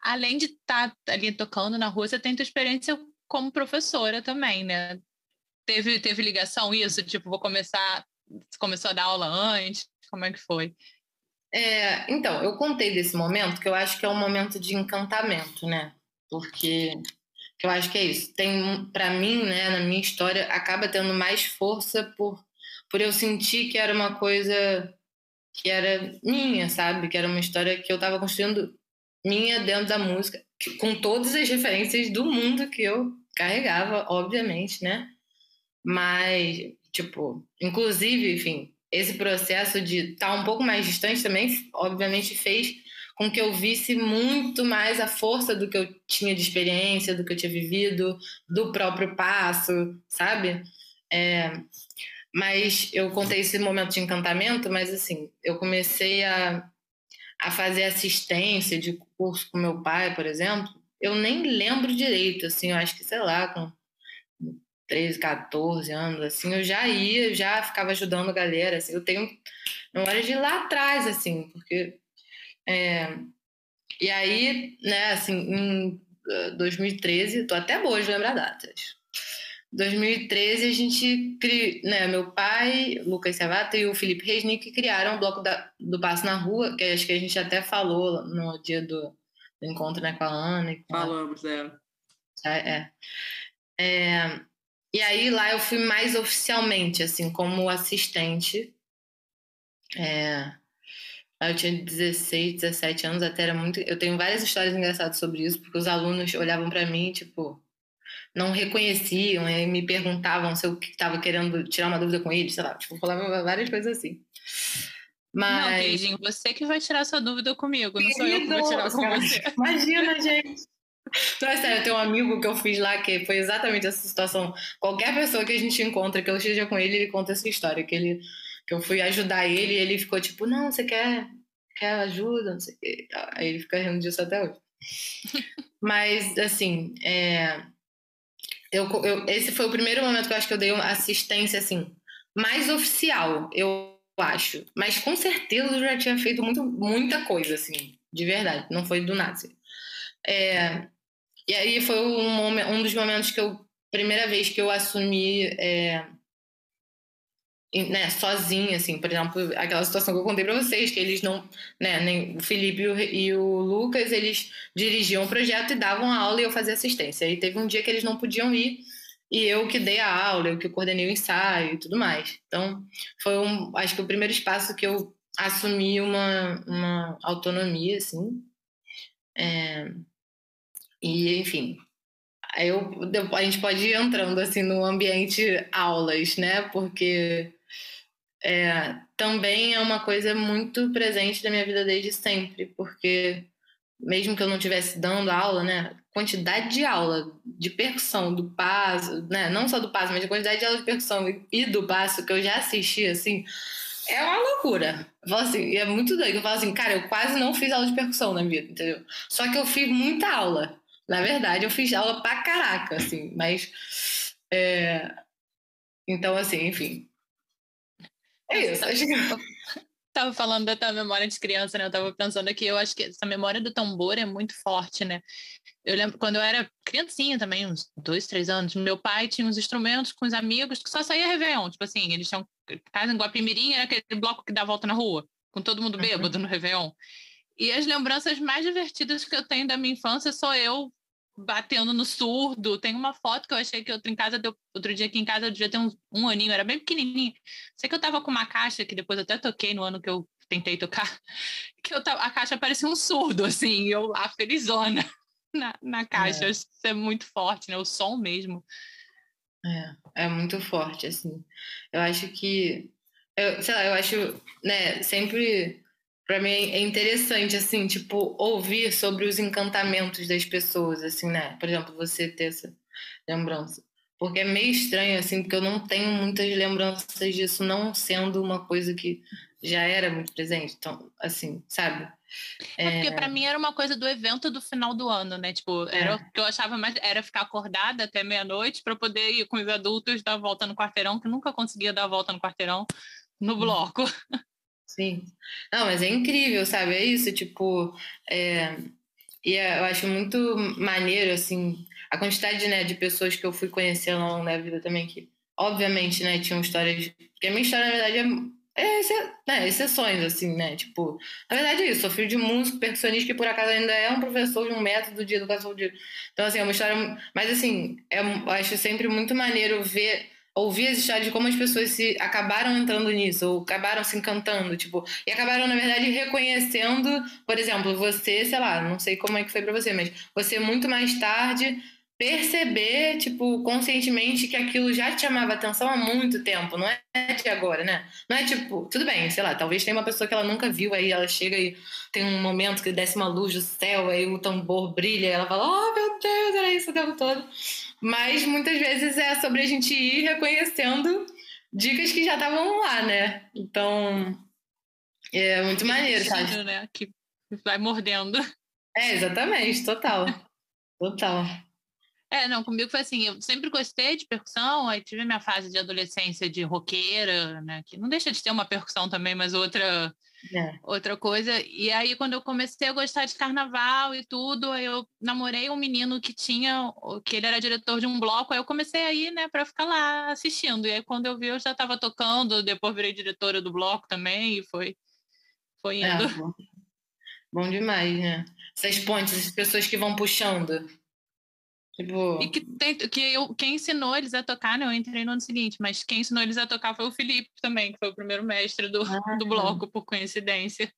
[SPEAKER 2] além de estar ali tocando na rua, você tem tua experiência como professora também, né? Teve, teve ligação isso? Tipo, vou começar. Você começou a dar aula antes? Como é que foi?
[SPEAKER 7] É, então, eu contei desse momento que eu acho que é um momento de encantamento, né? Porque que eu acho que é isso. Tem, para mim, né, na minha história, acaba tendo mais força por, por eu sentir que era uma coisa que era minha, sabe? Que era uma história que eu estava construindo minha dentro da música, com todas as referências do mundo que eu carregava, obviamente, né? Mas, tipo, inclusive, enfim, esse processo de estar um pouco mais distante também, obviamente, fez com que eu visse muito mais a força do que eu tinha de experiência, do que eu tinha vivido, do próprio passo, sabe? É, mas eu contei esse momento de encantamento, mas assim, eu comecei a, a fazer assistência de curso com meu pai, por exemplo. Eu nem lembro direito, assim, eu acho que, sei lá, com 13, 14 anos, assim, eu já ia, já ficava ajudando a galera, assim, eu tenho memória de lá atrás, assim, porque... é, e aí, né, assim, em eh, 2013, tô até boa de lembrar datas. 2013 a gente criou, né, meu pai, Lucas Savata e o Felipe Resnick criaram o bloco da, do Passo na Rua, que acho que a gente até falou no dia do, do encontro né, com a Ana. com a-
[SPEAKER 3] Falamos, é.
[SPEAKER 7] é, é. É, E aí lá eu fui mais oficialmente, assim, como assistente. É, eu tinha 16, 17 anos, até era muito. Eu tenho várias histórias engraçadas sobre isso, porque os alunos olhavam para mim, tipo, não reconheciam e me perguntavam se eu estava querendo tirar uma dúvida com eles, sei lá, tipo, falava várias coisas assim.
[SPEAKER 2] Não,
[SPEAKER 7] Mas.
[SPEAKER 2] queridinho, você que vai tirar sua dúvida comigo, não sou eu que vou tirar com você.
[SPEAKER 7] Imagina, gente. Não, é sério, tenho um amigo que eu fiz lá que foi exatamente essa situação. Qualquer pessoa que a gente encontra, que eu esteja com ele, ele conta essa história. Que, ele, que eu fui ajudar ele e ele ficou tipo, não, você quer, quer ajuda? Não sei o quê. Aí ele fica rindo disso até hoje. Mas, assim, é, eu, eu- esse foi o primeiro momento que eu acho que eu dei uma assistência, assim, mais oficial, eu acho. Mas com certeza eu já tinha feito muito, muita coisa, assim, de verdade. Não foi do nada. assim. É, e aí foi um, um dos momentos que eu, primeira vez que eu assumi, é, e, né, sozinha, assim, por exemplo, aquela situação que eu contei pra vocês, que eles não, né, nem o Felipe e o, e o Lucas, eles dirigiam o projeto e davam a aula e eu fazia assistência. Aí teve um dia que eles não podiam ir e eu que dei a aula, eu que coordenei o ensaio e tudo mais. Então, foi um, acho que o primeiro espaço que eu assumi uma, uma autonomia, assim. É, e, enfim, eu, a gente pode ir entrando, assim, no ambiente aulas, né? Porque é, também é uma coisa muito presente da minha vida desde sempre, porque mesmo que eu não estivesse dando aula, né, quantidade de aula de percussão do passo, né, não só do passo, mas a quantidade de aula de percussão e- do passo que eu já assisti, assim, é uma loucura. Eu falo assim, é muito doido. Eu falo assim, cara, eu quase não fiz aula de percussão na vida, entendeu? Só que eu fiz muita aula. Na verdade, eu fiz aula pra caraca, assim, mas. é, Então, assim, enfim. É isso. Acho que...
[SPEAKER 2] Tava falando da tua memória de criança, né? Eu tava pensando aqui, eu acho que essa memória do tambor é muito forte, né? Eu lembro quando eu era criancinha também, uns dois, três anos, meu pai tinha uns instrumentos com os amigos que só saía Réveillon. Tipo assim, eles tinham casa em Guapimirim, era aquele bloco que dá a volta na rua, com todo mundo
[SPEAKER 7] Uhum.
[SPEAKER 2] bêbado no Réveillon. E as lembranças mais divertidas que eu tenho da minha infância sou eu batendo no surdo. Tem uma foto que eu achei que outro em casa deu, outro dia aqui em casa eu devia ter um, um aninho, era bem pequenininho. Sei que eu tava com uma caixa que depois eu até toquei no ano que eu tentei tocar, que eu tava, a caixa parecia um surdo, assim, e eu a felizona na, na caixa.
[SPEAKER 7] É.
[SPEAKER 2] Isso é muito forte, né? O som mesmo.
[SPEAKER 7] É, é muito forte, assim. Eu acho que, eu, sei lá, eu acho, né, sempre, pra mim é interessante, assim, tipo, ouvir sobre os encantamentos das pessoas, assim, né? Por exemplo, você ter essa lembrança. Porque é meio estranho, assim, porque eu não tenho muitas lembranças disso não sendo uma coisa que já era muito presente. Então, assim, sabe?
[SPEAKER 2] É porque pra mim era uma coisa do evento do final do ano, né? Tipo, era
[SPEAKER 7] É.
[SPEAKER 2] o que eu achava mais era ficar acordada até meia-noite para poder ir com os adultos dar volta no quarteirão, que nunca conseguia dar a volta no quarteirão no bloco.
[SPEAKER 7] Sim. Não, mas é incrível, sabe? É isso, tipo. é, E é- eu acho muito maneiro, assim, a quantidade né, de pessoas que eu fui conhecendo ao longo da vida também, que, obviamente, né, tinham histórias. Porque a minha história, na verdade, é, é né, exceções, assim, né? Tipo, na verdade é isso, sou filho de músico, percussionista, que por acaso ainda é um professor de um método de educação de. Então, assim, é uma história. Mas, assim, é, eu acho sempre muito maneiro ver ouvir as histórias de como as pessoas se acabaram entrando nisso, ou acabaram se encantando, tipo, e acabaram, na verdade, reconhecendo, por exemplo, você, sei lá, não sei como é que foi pra você, mas você muito mais tarde perceber, tipo, conscientemente que aquilo já te chamava atenção há muito tempo, não é de agora, né? Não é tipo, tudo bem, sei lá, talvez tenha uma pessoa que ela nunca viu, aí ela chega e tem um momento que desce uma luz do céu, aí o tambor brilha, e ela fala, oh meu Deus, era isso o tempo todo. Mas muitas vezes é sobre a gente ir reconhecendo dicas que já estavam lá, né? Então, é muito maneiro, sabe?
[SPEAKER 2] Né? Que vai mordendo.
[SPEAKER 7] É, exatamente, total. Total.
[SPEAKER 2] É, não, comigo foi assim, eu sempre gostei de percussão, aí tive a minha fase de adolescência de roqueira, né, que não deixa de ter uma percussão também, mas outra
[SPEAKER 7] É.
[SPEAKER 2] outra coisa. E aí quando eu comecei a gostar de carnaval e tudo, eu namorei um menino que tinha, que ele era diretor de um bloco, aí eu comecei a ir, né, para ficar lá assistindo. E aí quando eu vi eu já estava tocando, depois virei diretora do bloco também e foi foi
[SPEAKER 7] É,
[SPEAKER 2] indo.
[SPEAKER 7] bom. bom demais, né? Essas pontes, essas pessoas que vão puxando. Tipo,
[SPEAKER 2] E que, tem, que eu, quem ensinou eles a tocar, né? Eu entrei no ano seguinte, mas quem ensinou eles a tocar foi o Felipe também, que foi o primeiro mestre do,
[SPEAKER 7] Ah.
[SPEAKER 2] do bloco, por coincidência.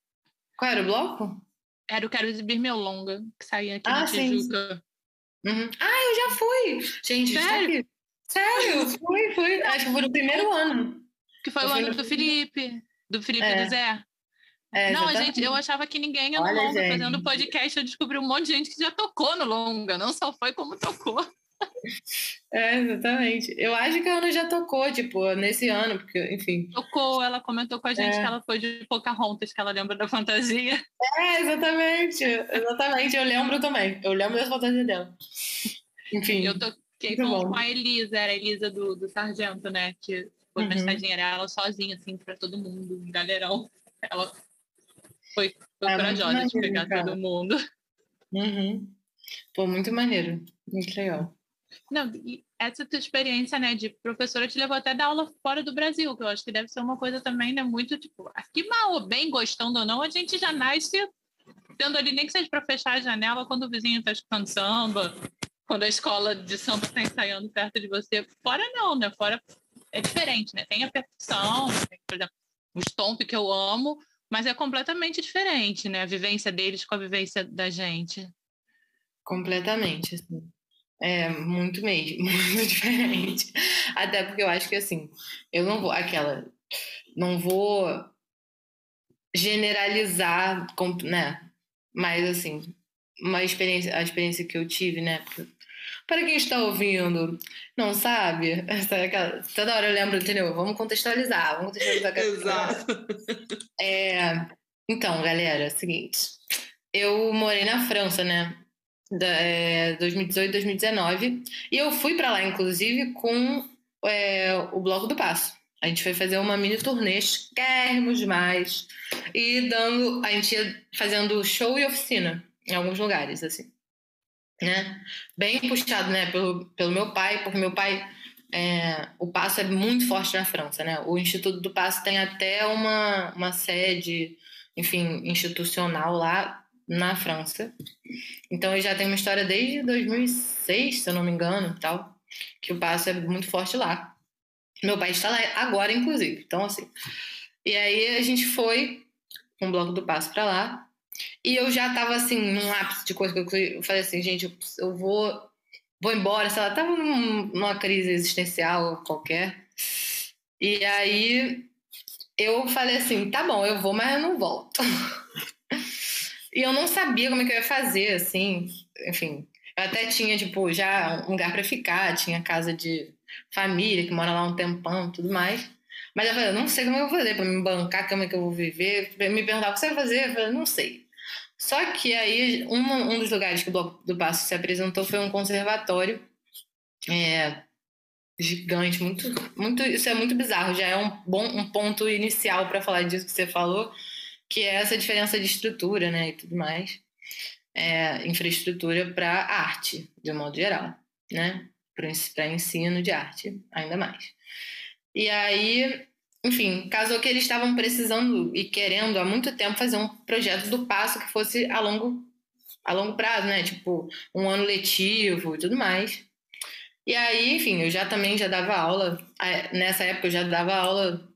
[SPEAKER 7] qual era o bloco?
[SPEAKER 2] Era o Quero Exibir Meu Longa, que saía aqui
[SPEAKER 7] Ah,
[SPEAKER 2] na Tijuca.
[SPEAKER 7] Uhum. Ah, eu já fui. Gente,
[SPEAKER 2] Sério?
[SPEAKER 7] sério? Sério, fui, fui. Acho que foi no primeiro ano.
[SPEAKER 2] Que foi
[SPEAKER 7] Eu
[SPEAKER 2] o ano
[SPEAKER 7] no-
[SPEAKER 2] do Felipe. Do Felipe
[SPEAKER 7] É.
[SPEAKER 2] e do Zé.
[SPEAKER 7] É,
[SPEAKER 2] não, a
[SPEAKER 7] exatamente.
[SPEAKER 2] gente, eu achava que ninguém ia no
[SPEAKER 7] Olha,
[SPEAKER 2] longa
[SPEAKER 7] gente.
[SPEAKER 2] fazendo podcast. Eu descobri um monte de gente que já tocou no longa. Não só foi como tocou.
[SPEAKER 7] É, exatamente. Eu acho que a Ana já tocou, tipo, nesse ano, porque, enfim.
[SPEAKER 2] Tocou, ela comentou com a gente
[SPEAKER 7] É.
[SPEAKER 2] que ela foi de Pocahontas, que ela lembra da fantasia.
[SPEAKER 7] É, exatamente. Exatamente. Eu lembro também. Eu lembro das fantasias dela. Enfim.
[SPEAKER 2] Eu toquei com, a Elisa, era a Elisa do, do Sargento, né? Que foi
[SPEAKER 7] Uhum.
[SPEAKER 2] mensagem, era ela sozinha, assim, pra todo mundo, galerão. Ela foi, foi
[SPEAKER 7] É,
[SPEAKER 2] corajosa de pegar
[SPEAKER 7] cara.
[SPEAKER 2] todo mundo.
[SPEAKER 7] Uhum. Pô, muito maneiro. Muito legal.
[SPEAKER 2] Não, essa tua experiência, né, de professora te levou até dar aula fora do Brasil, que eu acho que deve ser uma coisa também, né, muito tipo, aqui mal ou bem, gostando ou não, a gente já nasce tendo ali, nem que seja para fechar a janela quando o vizinho está escutando samba, quando a escola de samba está ensaiando perto de você. Fora não, né, fora é diferente, né, tem a percussão, tem, por exemplo, o stomp que eu amo, mas é completamente diferente, né, a vivência deles com a vivência da gente.
[SPEAKER 7] Completamente, assim. É, muito mesmo, muito diferente. Até porque eu acho que, assim, eu não vou, aquela, não vou generalizar, né? Mas, assim, uma experiência, a experiência que eu tive, né? Para quem está ouvindo, não sabe, é toda hora eu lembro, entendeu? Vamos contextualizar, vamos contextualizar.
[SPEAKER 3] Exato.
[SPEAKER 7] É, então, galera, é o seguinte. Eu morei na França, né? Da, é, 2018, 2019. E eu fui pra lá, inclusive, com é, o Bloco do Passo. A gente foi fazer uma mini turnê, chiquérrimos demais. E dando. A gente ia fazendo show e oficina em alguns lugares, assim. Né? Bem puxado, né? Pelo, pelo meu pai, porque meu pai. é, o Passo é muito forte na França, né? O Instituto do Passo tem até uma, uma sede, enfim, institucional lá na França. Então eu já tenho uma história desde 2006, se eu não me engano, tal, que o Passo é muito forte lá. Meu pai está lá agora, inclusive. Então, assim. E aí a gente foi com o Bloco do Passo para lá. E eu já tava assim, num ápice de coisa que eu falei assim, gente, eu, vou, vou embora, sei lá, tava num- numa crise existencial qualquer. E aí eu falei assim, tá bom, eu vou, mas eu não volto. e eu não sabia como é que eu ia fazer, assim, enfim. Eu até tinha, tipo, já um lugar para ficar, tinha casa de família que mora lá um tempão tudo mais. Mas eu falei, eu não sei como eu vou fazer para me bancar, como é que eu vou viver. Me perguntar o que você vai fazer, eu falei, não sei. Só que aí, um, um dos lugares que o Bloco do Passo se apresentou foi um conservatório é, gigante, muito, muito, isso é muito bizarro, já é um bom um ponto inicial para falar disso que você falou, que é essa diferença de estrutura, né, e tudo mais, é, infraestrutura para arte, de um modo geral, né, para ensino de arte, ainda mais. E aí, enfim, casou que eles estavam precisando e querendo há muito tempo fazer um projeto do passo que fosse a longo, a longo prazo, né? Tipo, um ano letivo e tudo mais. E aí, enfim, eu já também já dava aula. Nessa época eu já dava aula,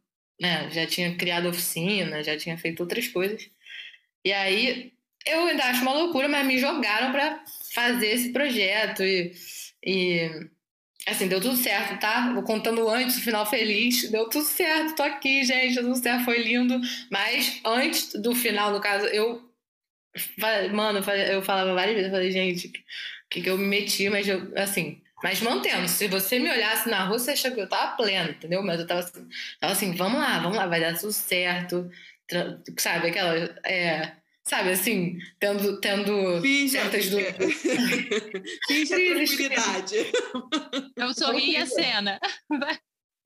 [SPEAKER 7] né? Já tinha criado oficina, já tinha feito outras coisas. E aí eu ainda acho uma loucura, mas me jogaram para fazer esse projeto e, e Assim, deu tudo certo, tá? Vou contando antes, o final feliz. Deu tudo certo, tô aqui, gente, tudo certo, foi lindo. Mas antes do final, no caso, eu. Mano, eu falava várias vezes, eu falei, gente, que, que eu me meti, mas eu, assim. Mas mantendo, se você me olhasse na rua, você achava que eu tava plena, entendeu? Mas eu tava assim, tava assim vamos lá, vamos lá, vai dar tudo certo. Sabe, aquela. É, sabe, assim, tendo. tendo
[SPEAKER 3] Finge,
[SPEAKER 7] certas dúvidas.
[SPEAKER 3] Finge a tranquilidade.
[SPEAKER 2] Eu sorri a cena.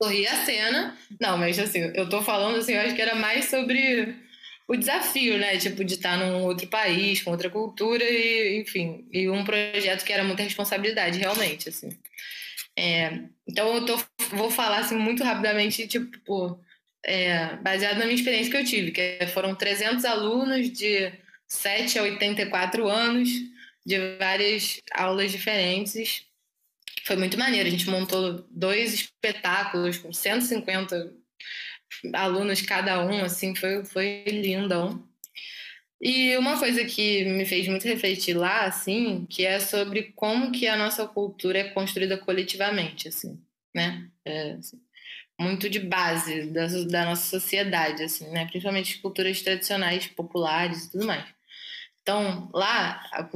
[SPEAKER 7] sorri a cena. Não, mas assim, eu tô falando assim, eu acho que era mais sobre o desafio, né? Tipo, de estar num outro país, com outra cultura e, enfim, e um projeto que era muita responsabilidade, realmente, assim. É, então eu tô, vou falar assim muito rapidamente, tipo, é, baseado na minha experiência que eu tive, que foram 300 alunos de 7 a 84 anos, de várias aulas diferentes. Foi muito maneiro. A gente montou dois espetáculos com 150 alunos cada um, assim, foi, foi lindão. E uma coisa que me fez muito refletir lá, assim, que é sobre como que a nossa cultura é construída coletivamente, assim, né? É, assim, muito de base da, da nossa sociedade, assim, né? Principalmente culturas tradicionais, populares e tudo mais. Então, lá, a,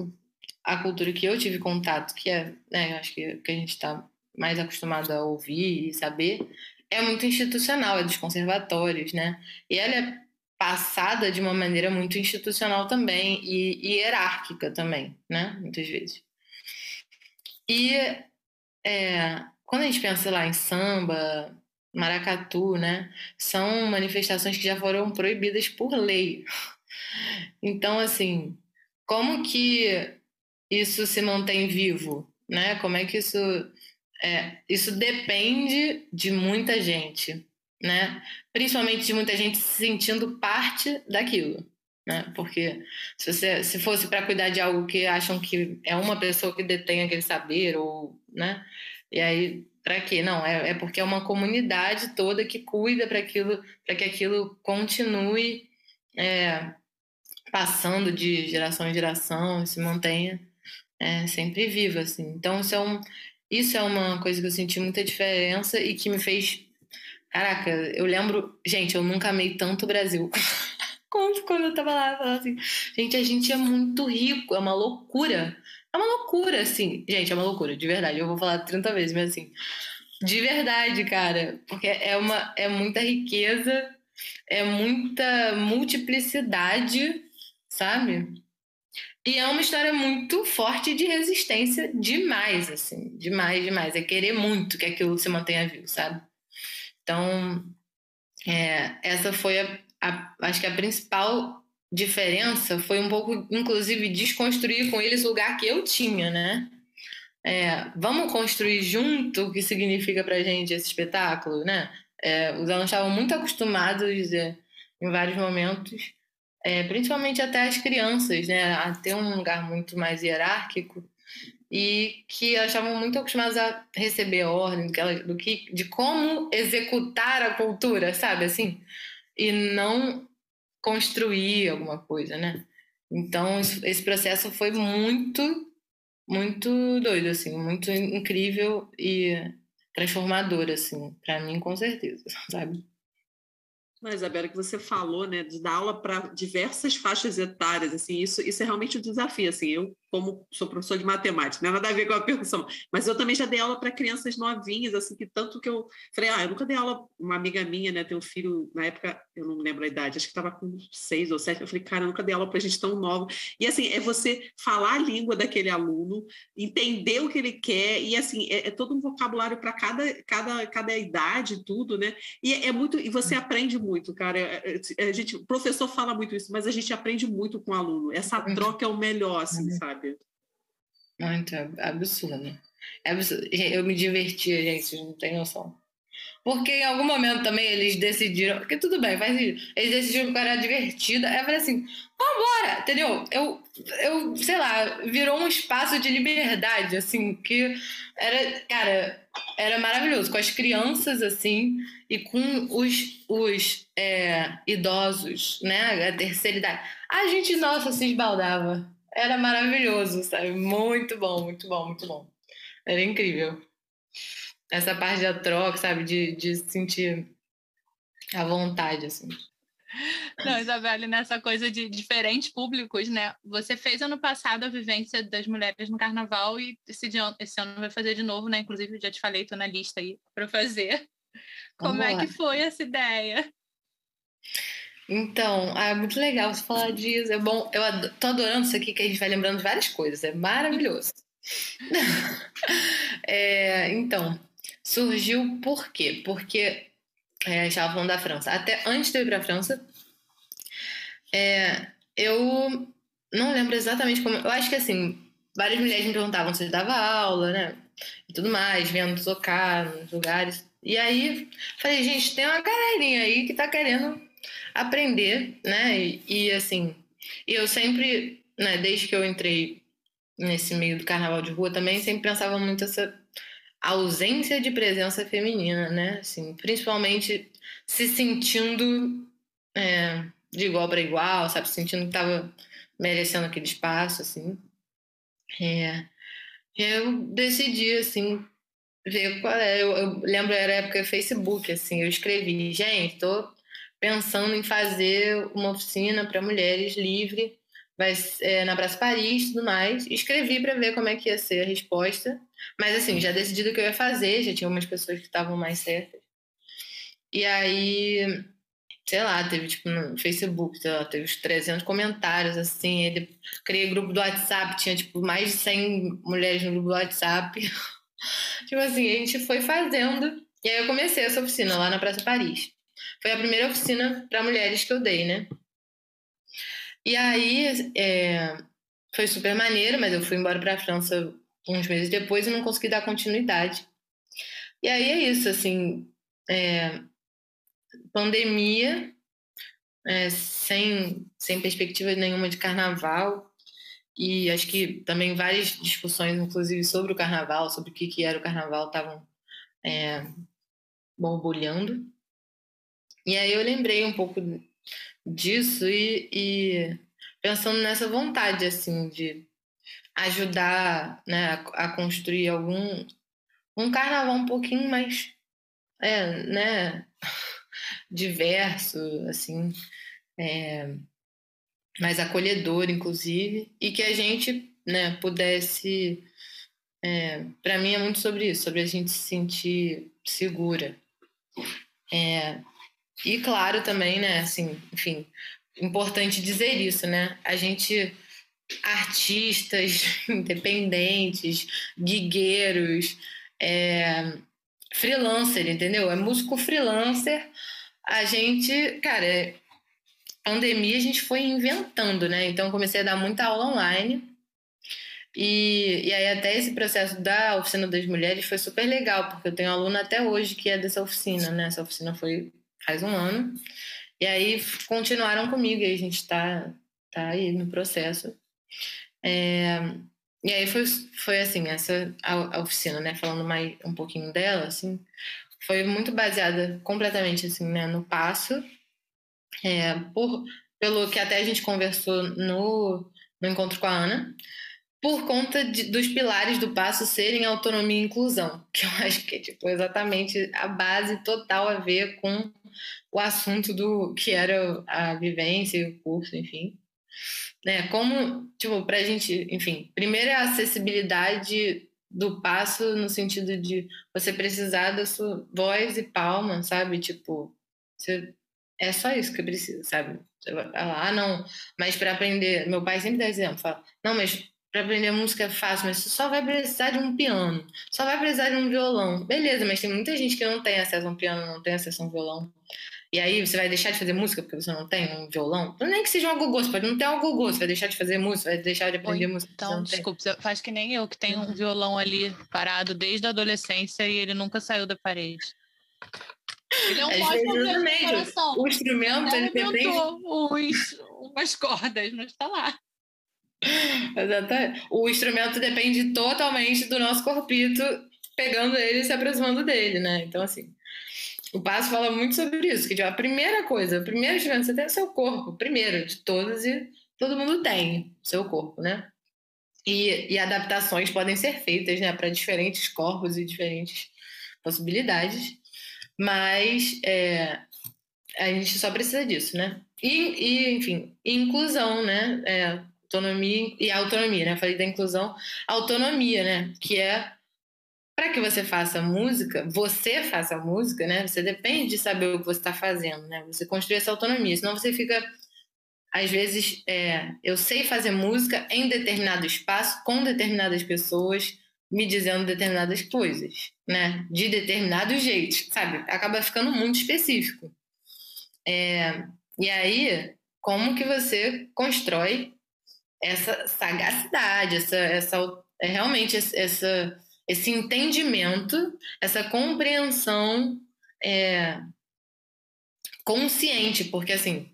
[SPEAKER 7] a cultura que eu tive contato, que é, né, acho que, que a gente está mais acostumado a ouvir e saber, é muito institucional, é dos conservatórios, né? E ela é passada de uma maneira muito institucional também e, e hierárquica também, né? Muitas vezes. E é, quando a gente pensa lá em samba, maracatu, né? São manifestações que já foram proibidas por lei. Então, assim, como que isso se mantém vivo, né? Como é que isso é, isso depende de muita gente, né? Principalmente de muita gente se sentindo parte daquilo, né? Porque se você se fosse para cuidar de algo que acham que é uma pessoa que detém aquele saber ou, né? E aí para quê? Não, é, é porque é uma comunidade toda que cuida para aquilo, para que aquilo continue é, passando de geração em geração e se mantenha é, sempre vivo, assim. Então, isso é, um, isso é uma coisa que eu senti muita diferença e que me fez. Caraca, eu lembro. Gente, eu nunca amei tanto o Brasil. quando, quando eu tava lá, eu assim: gente, a gente é muito rico, é uma loucura. É uma loucura, assim. Gente, é uma loucura, de verdade. Eu vou falar 30 vezes, mas assim. De verdade, cara. Porque é, uma, é muita riqueza, é muita multiplicidade, sabe? E é uma história muito forte de resistência demais, assim, demais, demais. É querer muito que aquilo se mantenha vivo, sabe? Então, é, essa foi a, a, acho que a principal diferença foi um pouco, inclusive, desconstruir com eles o lugar que eu tinha, né? É, vamos construir junto o que significa pra gente esse espetáculo, né? É, os alunos estavam muito acostumados é, em vários momentos é, principalmente até as crianças, né, a ter um lugar muito mais hierárquico e que elas estavam muito acostumadas a receber ordem do, do que, de como executar a cultura, sabe, assim, e não construir alguma coisa, né? Então esse processo foi muito, muito doido, assim, muito incrível e transformador, assim, para mim com certeza, sabe?
[SPEAKER 3] Não, Isabela, que você falou, né, de dar aula para diversas faixas etárias, assim, isso, isso é realmente um desafio, assim, eu como sou professor de matemática, não é nada a ver com a percussão, mas eu também já dei aula para crianças novinhas, assim, que tanto que eu falei, ah, eu nunca dei aula, uma amiga minha, né, tem um filho, na época, eu não lembro a idade, acho que estava com seis ou sete, eu falei, cara, eu nunca dei aula para gente tão nova, e assim, é você falar a língua daquele aluno, entender o que ele quer, e assim, é, é todo um vocabulário para cada, cada, cada idade, tudo, né, e é, é muito, e você aprende muito, cara, é, é, a gente, o professor fala muito isso, mas a gente aprende muito com o aluno, essa troca é o melhor, assim, sabe?
[SPEAKER 7] Muito absurdo. É absurdo. Eu me divertia, gente, vocês não têm noção. Porque em algum momento também eles decidiram. Porque tudo bem, faz isso. Eles decidiram que era divertida. Aí eu falei assim: vambora, entendeu? Eu, eu, sei lá, virou um espaço de liberdade, assim, que era, cara, era maravilhoso. Com as crianças, assim, e com os, os é, idosos, né? A terceira idade. A gente, nossa, se esbaldava. Era maravilhoso, sabe? Muito bom, muito bom, muito bom. Era incrível. Essa parte da troca, sabe? De, de sentir a vontade, assim.
[SPEAKER 2] Não, Isabelle, nessa coisa de diferentes públicos, né? Você fez ano passado a vivência das mulheres no carnaval e esse, esse ano vai fazer de novo, né? Inclusive, já te falei, estou na lista aí para fazer. Como Vamos é lá. que foi essa ideia?
[SPEAKER 7] Então, é muito legal você falar disso. É bom. Eu tô adorando isso aqui, que a gente vai lembrando de várias coisas. É maravilhoso. é, então, surgiu por quê? Porque é, a gente estava falando da França. Até antes de eu ir para a França, é, eu não lembro exatamente como. Eu acho que assim, várias mulheres me perguntavam se eu dava aula, né? E tudo mais, vendo tocar nos lugares. E aí, falei, gente, tem uma galerinha aí que tá querendo aprender, né? E, e assim, eu sempre, né, desde que eu entrei nesse meio do carnaval de rua também, sempre pensava muito essa ausência de presença feminina, né? Assim, principalmente se sentindo é, de igual para igual, sabe? Sentindo que estava merecendo aquele espaço, assim. É, eu decidi, assim, ver qual é. Eu, eu lembro, era época Facebook, assim, eu escrevi, gente, tô pensando em fazer uma oficina para mulheres livre, vai, é, na Praça Paris e tudo mais. Escrevi para ver como é que ia ser a resposta. Mas, assim, já decidido o que eu ia fazer, já tinha umas pessoas que estavam mais certas. E aí, sei lá, teve tipo no Facebook, sei lá, teve uns 300 comentários, assim. Aí criei grupo do WhatsApp, tinha tipo mais de 100 mulheres no grupo do WhatsApp. tipo assim, a gente foi fazendo. E aí eu comecei essa oficina lá na Praça Paris. Foi a primeira oficina para mulheres que eu dei, né? E aí é, foi super maneiro, mas eu fui embora para a França uns meses depois e não consegui dar continuidade. E aí é isso, assim, é, pandemia, é, sem, sem perspectiva nenhuma de carnaval, e acho que também várias discussões, inclusive, sobre o carnaval, sobre o que, que era o carnaval, estavam é, borbulhando. E aí eu lembrei um pouco disso e, e pensando nessa vontade, assim, de ajudar né, a, construir algum um carnaval um pouquinho mais é, né, diverso, assim, é, mais acolhedor, inclusive, e que a gente né, pudesse. É, para mim é muito sobre isso, sobre a gente se sentir segura. É, e claro também, né, assim, enfim, importante dizer isso, né? A gente artistas independentes, guigueiros, é, freelancer, entendeu? É músico freelancer. A gente, cara, pandemia a gente foi inventando, né? Então comecei a dar muita aula online. E, e aí até esse processo da oficina das mulheres foi super legal, porque eu tenho aluna até hoje que é dessa oficina, né? Essa oficina foi faz um ano. E aí continuaram comigo e a gente está tá aí no processo. É, e aí foi, foi assim, essa a, a, oficina, né, falando mais um pouquinho dela, assim, foi muito baseada completamente assim, né, no passo, é, por, pelo que até a gente conversou no, no encontro com a Ana, por conta de, dos pilares do passo serem autonomia e inclusão, que eu acho que é tipo, exatamente a base total a ver com o assunto do que era a vivência e o curso, enfim. Né? Como, tipo, para a gente, enfim, primeiro é a acessibilidade do passo no sentido de você precisar da sua voz e palma, sabe? Tipo, você, é só isso que precisa, sabe? Você vai falar, ah, não, mas para aprender, meu pai sempre dá exemplo, fala, não, mas para aprender música é fácil, mas você só vai precisar de um piano, só vai precisar de um violão. Beleza, mas tem muita gente que não tem acesso a um piano, não tem acesso a um violão. E aí você vai deixar de fazer música porque você não tem um violão? Nem que seja um agogô, você pode não ter um agogô, você vai deixar de fazer música, vai deixar de aprender música.
[SPEAKER 2] Então, desculpa, faz que nem eu, que tenho um violão ali parado desde a adolescência e ele nunca saiu da parede.
[SPEAKER 7] Ele é um ótimo O instrumento, ele depende...
[SPEAKER 2] Uns, umas cordas, mas está lá.
[SPEAKER 7] Exatamente. O instrumento depende totalmente do nosso corpito pegando ele e se aproximando dele, né? Então, assim, o passo fala muito sobre isso, que tipo, a primeira coisa, o primeiro instrumento, você tem o seu corpo, primeiro de todos, e todo mundo tem seu corpo, né? E, e adaptações podem ser feitas, né, para diferentes corpos e diferentes possibilidades, mas é, a gente só precisa disso, né? E, e enfim, inclusão, né? É, autonomia e autonomia, né? Falei da inclusão, autonomia, né? Que é para que você faça música, você faça música, né? Você depende de saber o que você está fazendo, né? Você construir essa autonomia, senão você fica, às vezes, é, eu sei fazer música em determinado espaço, com determinadas pessoas, me dizendo determinadas coisas, né? De determinado jeito, sabe? Acaba ficando muito específico. É, e aí, como que você constrói essa sagacidade, essa, essa é realmente essa esse entendimento, essa compreensão é, consciente, porque assim,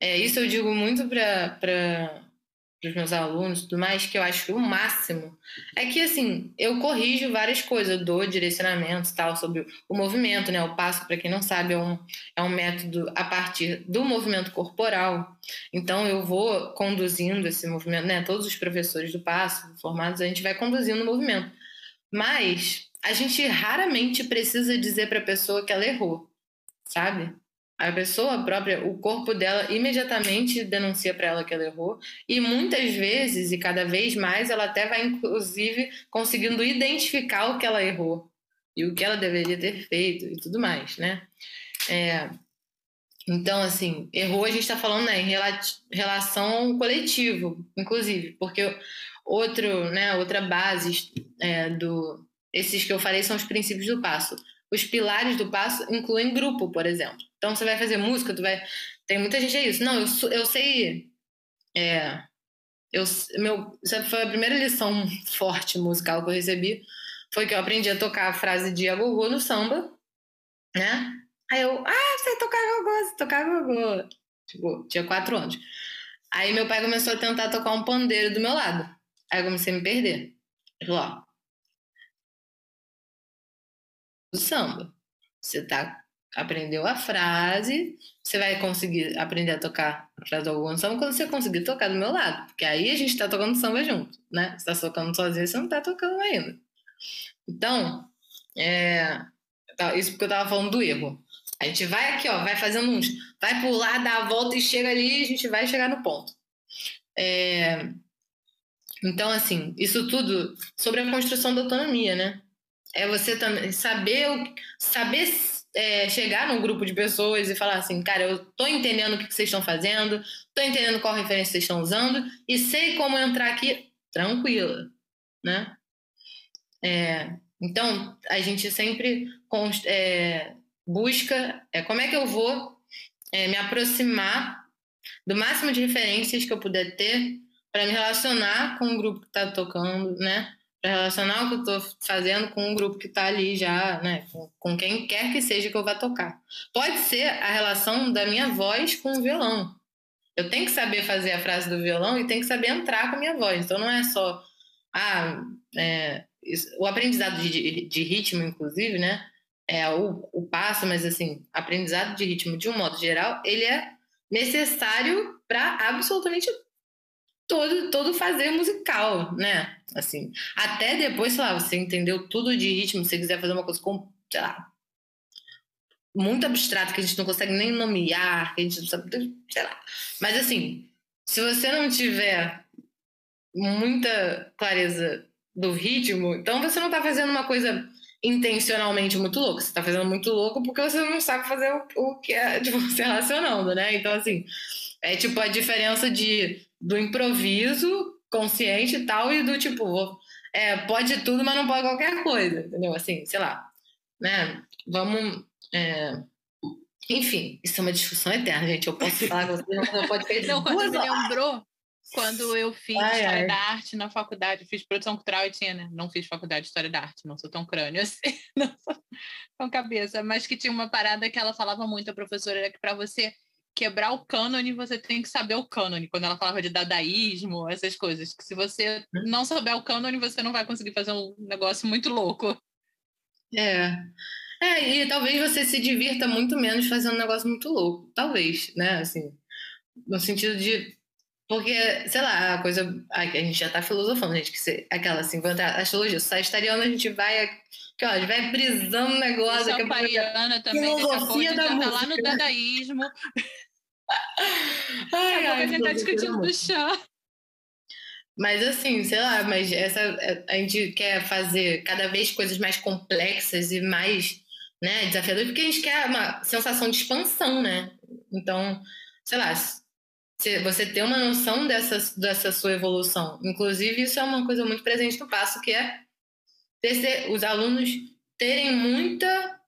[SPEAKER 7] é, isso eu digo muito para os meus alunos e tudo mais, que eu acho o máximo é que, assim, eu corrijo várias coisas, eu dou direcionamentos tal sobre o movimento, né? O passo, para quem não sabe, é um, é um método a partir do movimento corporal. Então, eu vou conduzindo esse movimento, né? Todos os professores do passo, formados, a gente vai conduzindo o movimento. Mas a gente raramente precisa dizer para a pessoa que ela errou, sabe? A pessoa própria, o corpo dela imediatamente denuncia para ela que ela errou, e muitas vezes e cada vez mais ela até vai, inclusive, conseguindo identificar o que ela errou e o que ela deveria ter feito e tudo mais, né? É, então, assim, errou a gente está falando né, em relação coletivo, inclusive, porque outro, né, outra base é, do esses que eu falei são os princípios do passo. Os pilares do passo incluem grupo, por exemplo. Então, você vai fazer música, tu vai. Tem muita gente é isso. Não, eu, eu sei. É, eu, meu, foi a primeira lição forte musical que eu recebi. Foi que eu aprendi a tocar a frase de agogô no samba, né? Aí eu, ah, sei tocar agogô, sei tocar agogô. Tipo, tinha quatro anos. Aí meu pai começou a tentar tocar um pandeiro do meu lado. Aí eu comecei a me perder. Ele falou, ó, o samba. Você tá aprendeu a frase, você vai conseguir aprender a tocar a frase do algum samba quando você conseguir tocar do meu lado. Porque aí a gente está tocando samba junto, né? Você está tocando sozinho, você não está tocando ainda. Então, é, tá, isso porque eu estava falando do erro. A gente vai aqui, ó, vai fazendo uns. Vai pular, dá a volta e chega ali a gente vai chegar no ponto. É, então, assim, isso tudo sobre a construção da autonomia, né? É você também saber, saber é, chegar num grupo de pessoas e falar assim, cara, eu tô entendendo o que, vocês estão fazendo, tô entendendo qual referência vocês estão usando e sei como entrar aqui tranquila, né? É, então, a gente sempre é, busca é, como é que eu vou é, me aproximar do máximo de referências que eu puder ter para me relacionar com o grupo que está tocando, né? Para relacionar o que eu estou fazendo com um grupo que está ali já, né, com, com, quem quer que seja que eu vá tocar. Pode ser a relação da minha voz com o violão. Eu tenho que saber fazer a frase do violão e tenho que saber entrar com a minha voz. Então não é só ah, é, isso, o aprendizado de, de, ritmo, inclusive, né, é o, o passo, mas assim, aprendizado de ritmo de um modo geral, ele é necessário para absolutamente todo, todo fazer musical, né? Assim, até depois, sei lá, você entendeu tudo de ritmo, se você quiser fazer uma coisa com, sei lá, muito abstrata, que a gente não consegue nem nomear, que a gente não sabe, sei lá. Mas assim, se você não tiver muita clareza do ritmo, então você não está fazendo uma coisa intencionalmente muito louca. Você está fazendo muito louco porque você não sabe fazer o, o que é de você relacionando, né? Então, assim, é tipo a diferença de do improviso consciente e tal, e do tipo, é, pode tudo, mas não pode qualquer coisa, entendeu? Assim, sei lá, né? Vamos. É... Enfim, isso é uma discussão eterna, gente. Eu posso falar com você, não pode perder.
[SPEAKER 2] Não, quando me lembrou, quando eu fiz ai, História ai. da Arte na faculdade, fiz produção cultural e tinha, né? Não fiz faculdade de História da Arte, não sou tão crânio assim, não sou tão cabeça, mas que tinha uma parada que ela falava muito, a professora, era que para você quebrar o cânone, você tem que saber o cânone. Quando ela falava de dadaísmo, essas coisas. Que se você não souber o cânone, você não vai conseguir fazer um negócio muito louco.
[SPEAKER 7] É. É, e talvez você se divirta muito menos fazendo um negócio muito louco. Talvez, né? Assim, no sentido de. Porque, sei lá, a coisa. A gente já tá filosofando, gente, que você, aquela assim, a astrologia, o sagitariano, a gente vai. Que, ó, a gente vai brisando o negócio.
[SPEAKER 2] São Paiana também, daqui a pouco a gente já tá lá no dadaísmo. ai, ai, a gente tá discutindo do chá.
[SPEAKER 7] Mas assim, sei lá, mas essa a gente quer fazer cada vez coisas mais complexas e mais né, desafiadoras, porque a gente quer uma sensação de expansão, né? Então, sei lá, você ter uma noção dessa, dessa sua evolução. Inclusive, isso é uma coisa muito presente no passo, que é ter, os alunos terem muita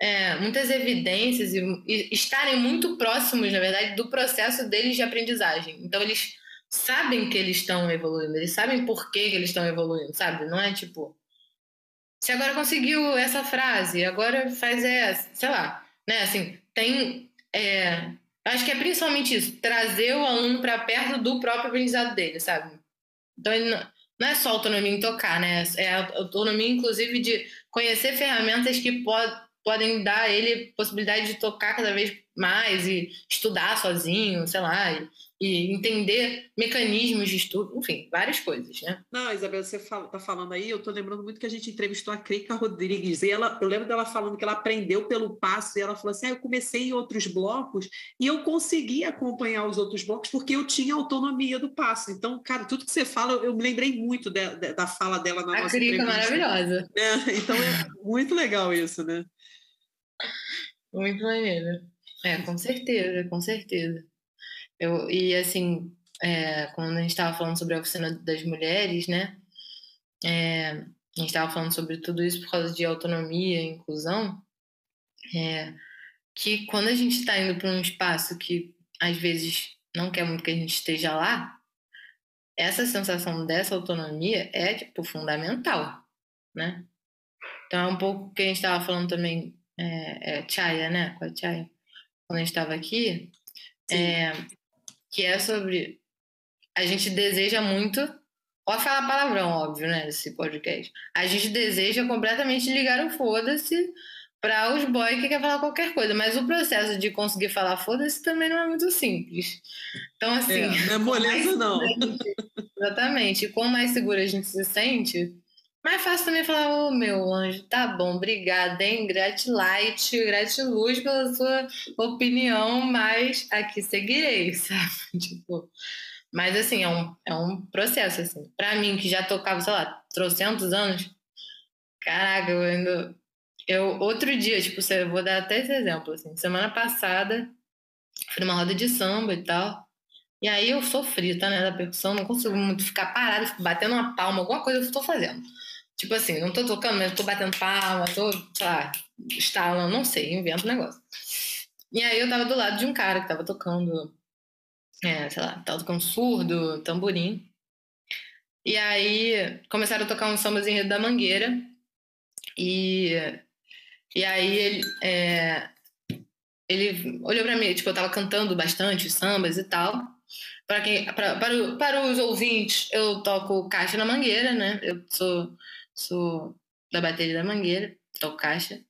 [SPEAKER 7] é, muitas evidências e, e, estarem muito próximos, na verdade, do processo deles de aprendizagem. Então, eles sabem que eles estão evoluindo, eles sabem por que, que eles estão evoluindo, sabe? Não é tipo, você agora conseguiu essa frase, agora faz essa, sei lá, né? Assim, tem. É, acho que é principalmente isso, trazer o aluno para perto do próprio aprendizado dele, sabe? Então, ele não, não é só autonomia em tocar, né? É autonomia, inclusive, de conhecer ferramentas que pod, podem dar a ele possibilidade de tocar cada vez mais e estudar sozinho, sei lá, e, e entender mecanismos de estudo, enfim, várias coisas, né?
[SPEAKER 3] Não, Isabel, você fala, tá falando aí, eu tô lembrando muito que a gente entrevistou a Creika Rodrigues, e ela, eu lembro dela falando que ela aprendeu pelo passo, e ela falou assim, ah, eu comecei em outros blocos, e eu consegui acompanhar os outros blocos porque eu tinha autonomia do passo. Então, cara, tudo que você fala, eu me lembrei muito de, da fala dela na
[SPEAKER 7] a
[SPEAKER 3] nossa
[SPEAKER 7] Creika
[SPEAKER 3] entrevista.
[SPEAKER 7] maravilhosa.
[SPEAKER 3] É, então, é muito legal isso, né?
[SPEAKER 7] Muito maneiro. É, com certeza, com certeza. Eu, e assim, é, quando a gente estava falando sobre a oficina das mulheres, né? É, a gente estava falando sobre tudo isso por causa de autonomia e inclusão. É, que quando a gente está indo para um espaço que às vezes não quer muito que a gente esteja lá, essa sensação dessa autonomia é tipo fundamental, né? Então é um pouco o que a gente estava falando também, é, é Chaya, né? Com a Chaya, quando a gente estava aqui, é, que é sobre a gente deseja muito, pode falar palavrão, óbvio, né? Nesse podcast. A gente deseja completamente ligar o foda-se para os boys que quer falar qualquer coisa, mas o processo de conseguir falar foda-se também não é muito simples. Então, assim.
[SPEAKER 3] É, não é moleza, não.
[SPEAKER 7] gente- exatamente. E quanto mais segura a gente se sente, mais fácil também falar, ô meu anjo, tá bom, obrigada, hein? Gratilite, gratiluz pela sua opinião, mas aqui seguirei, sabe? Tipo. Mas assim, é um, é um processo, assim. Pra mim, que já tocava, sei lá, trocentos anos, caraca, eu ainda. Eu, outro dia, tipo, eu vou dar até esse exemplo, assim. Semana passada, fui numa roda de samba e tal. E aí eu sofri, tá, né, da percussão, não consigo muito ficar parada, fico batendo uma palma, alguma coisa eu tô fazendo. Tipo assim, não tô tocando, mas tô batendo palma, tô, sei lá, estalando, não sei, invento um negócio. E aí eu tava do lado de um cara que tava tocando, é, sei lá, tava tocando surdo, tamborim. E aí começaram a tocar um Rio da Mangueira. E, e aí ele, é, ele olhou pra mim, tipo, eu tava cantando bastante sambas e tal. Para quem, pra, para, o- para os ouvintes, eu toco caixa na mangueira, né? Eu sou, sou da bateria da mangueira, toco caixa.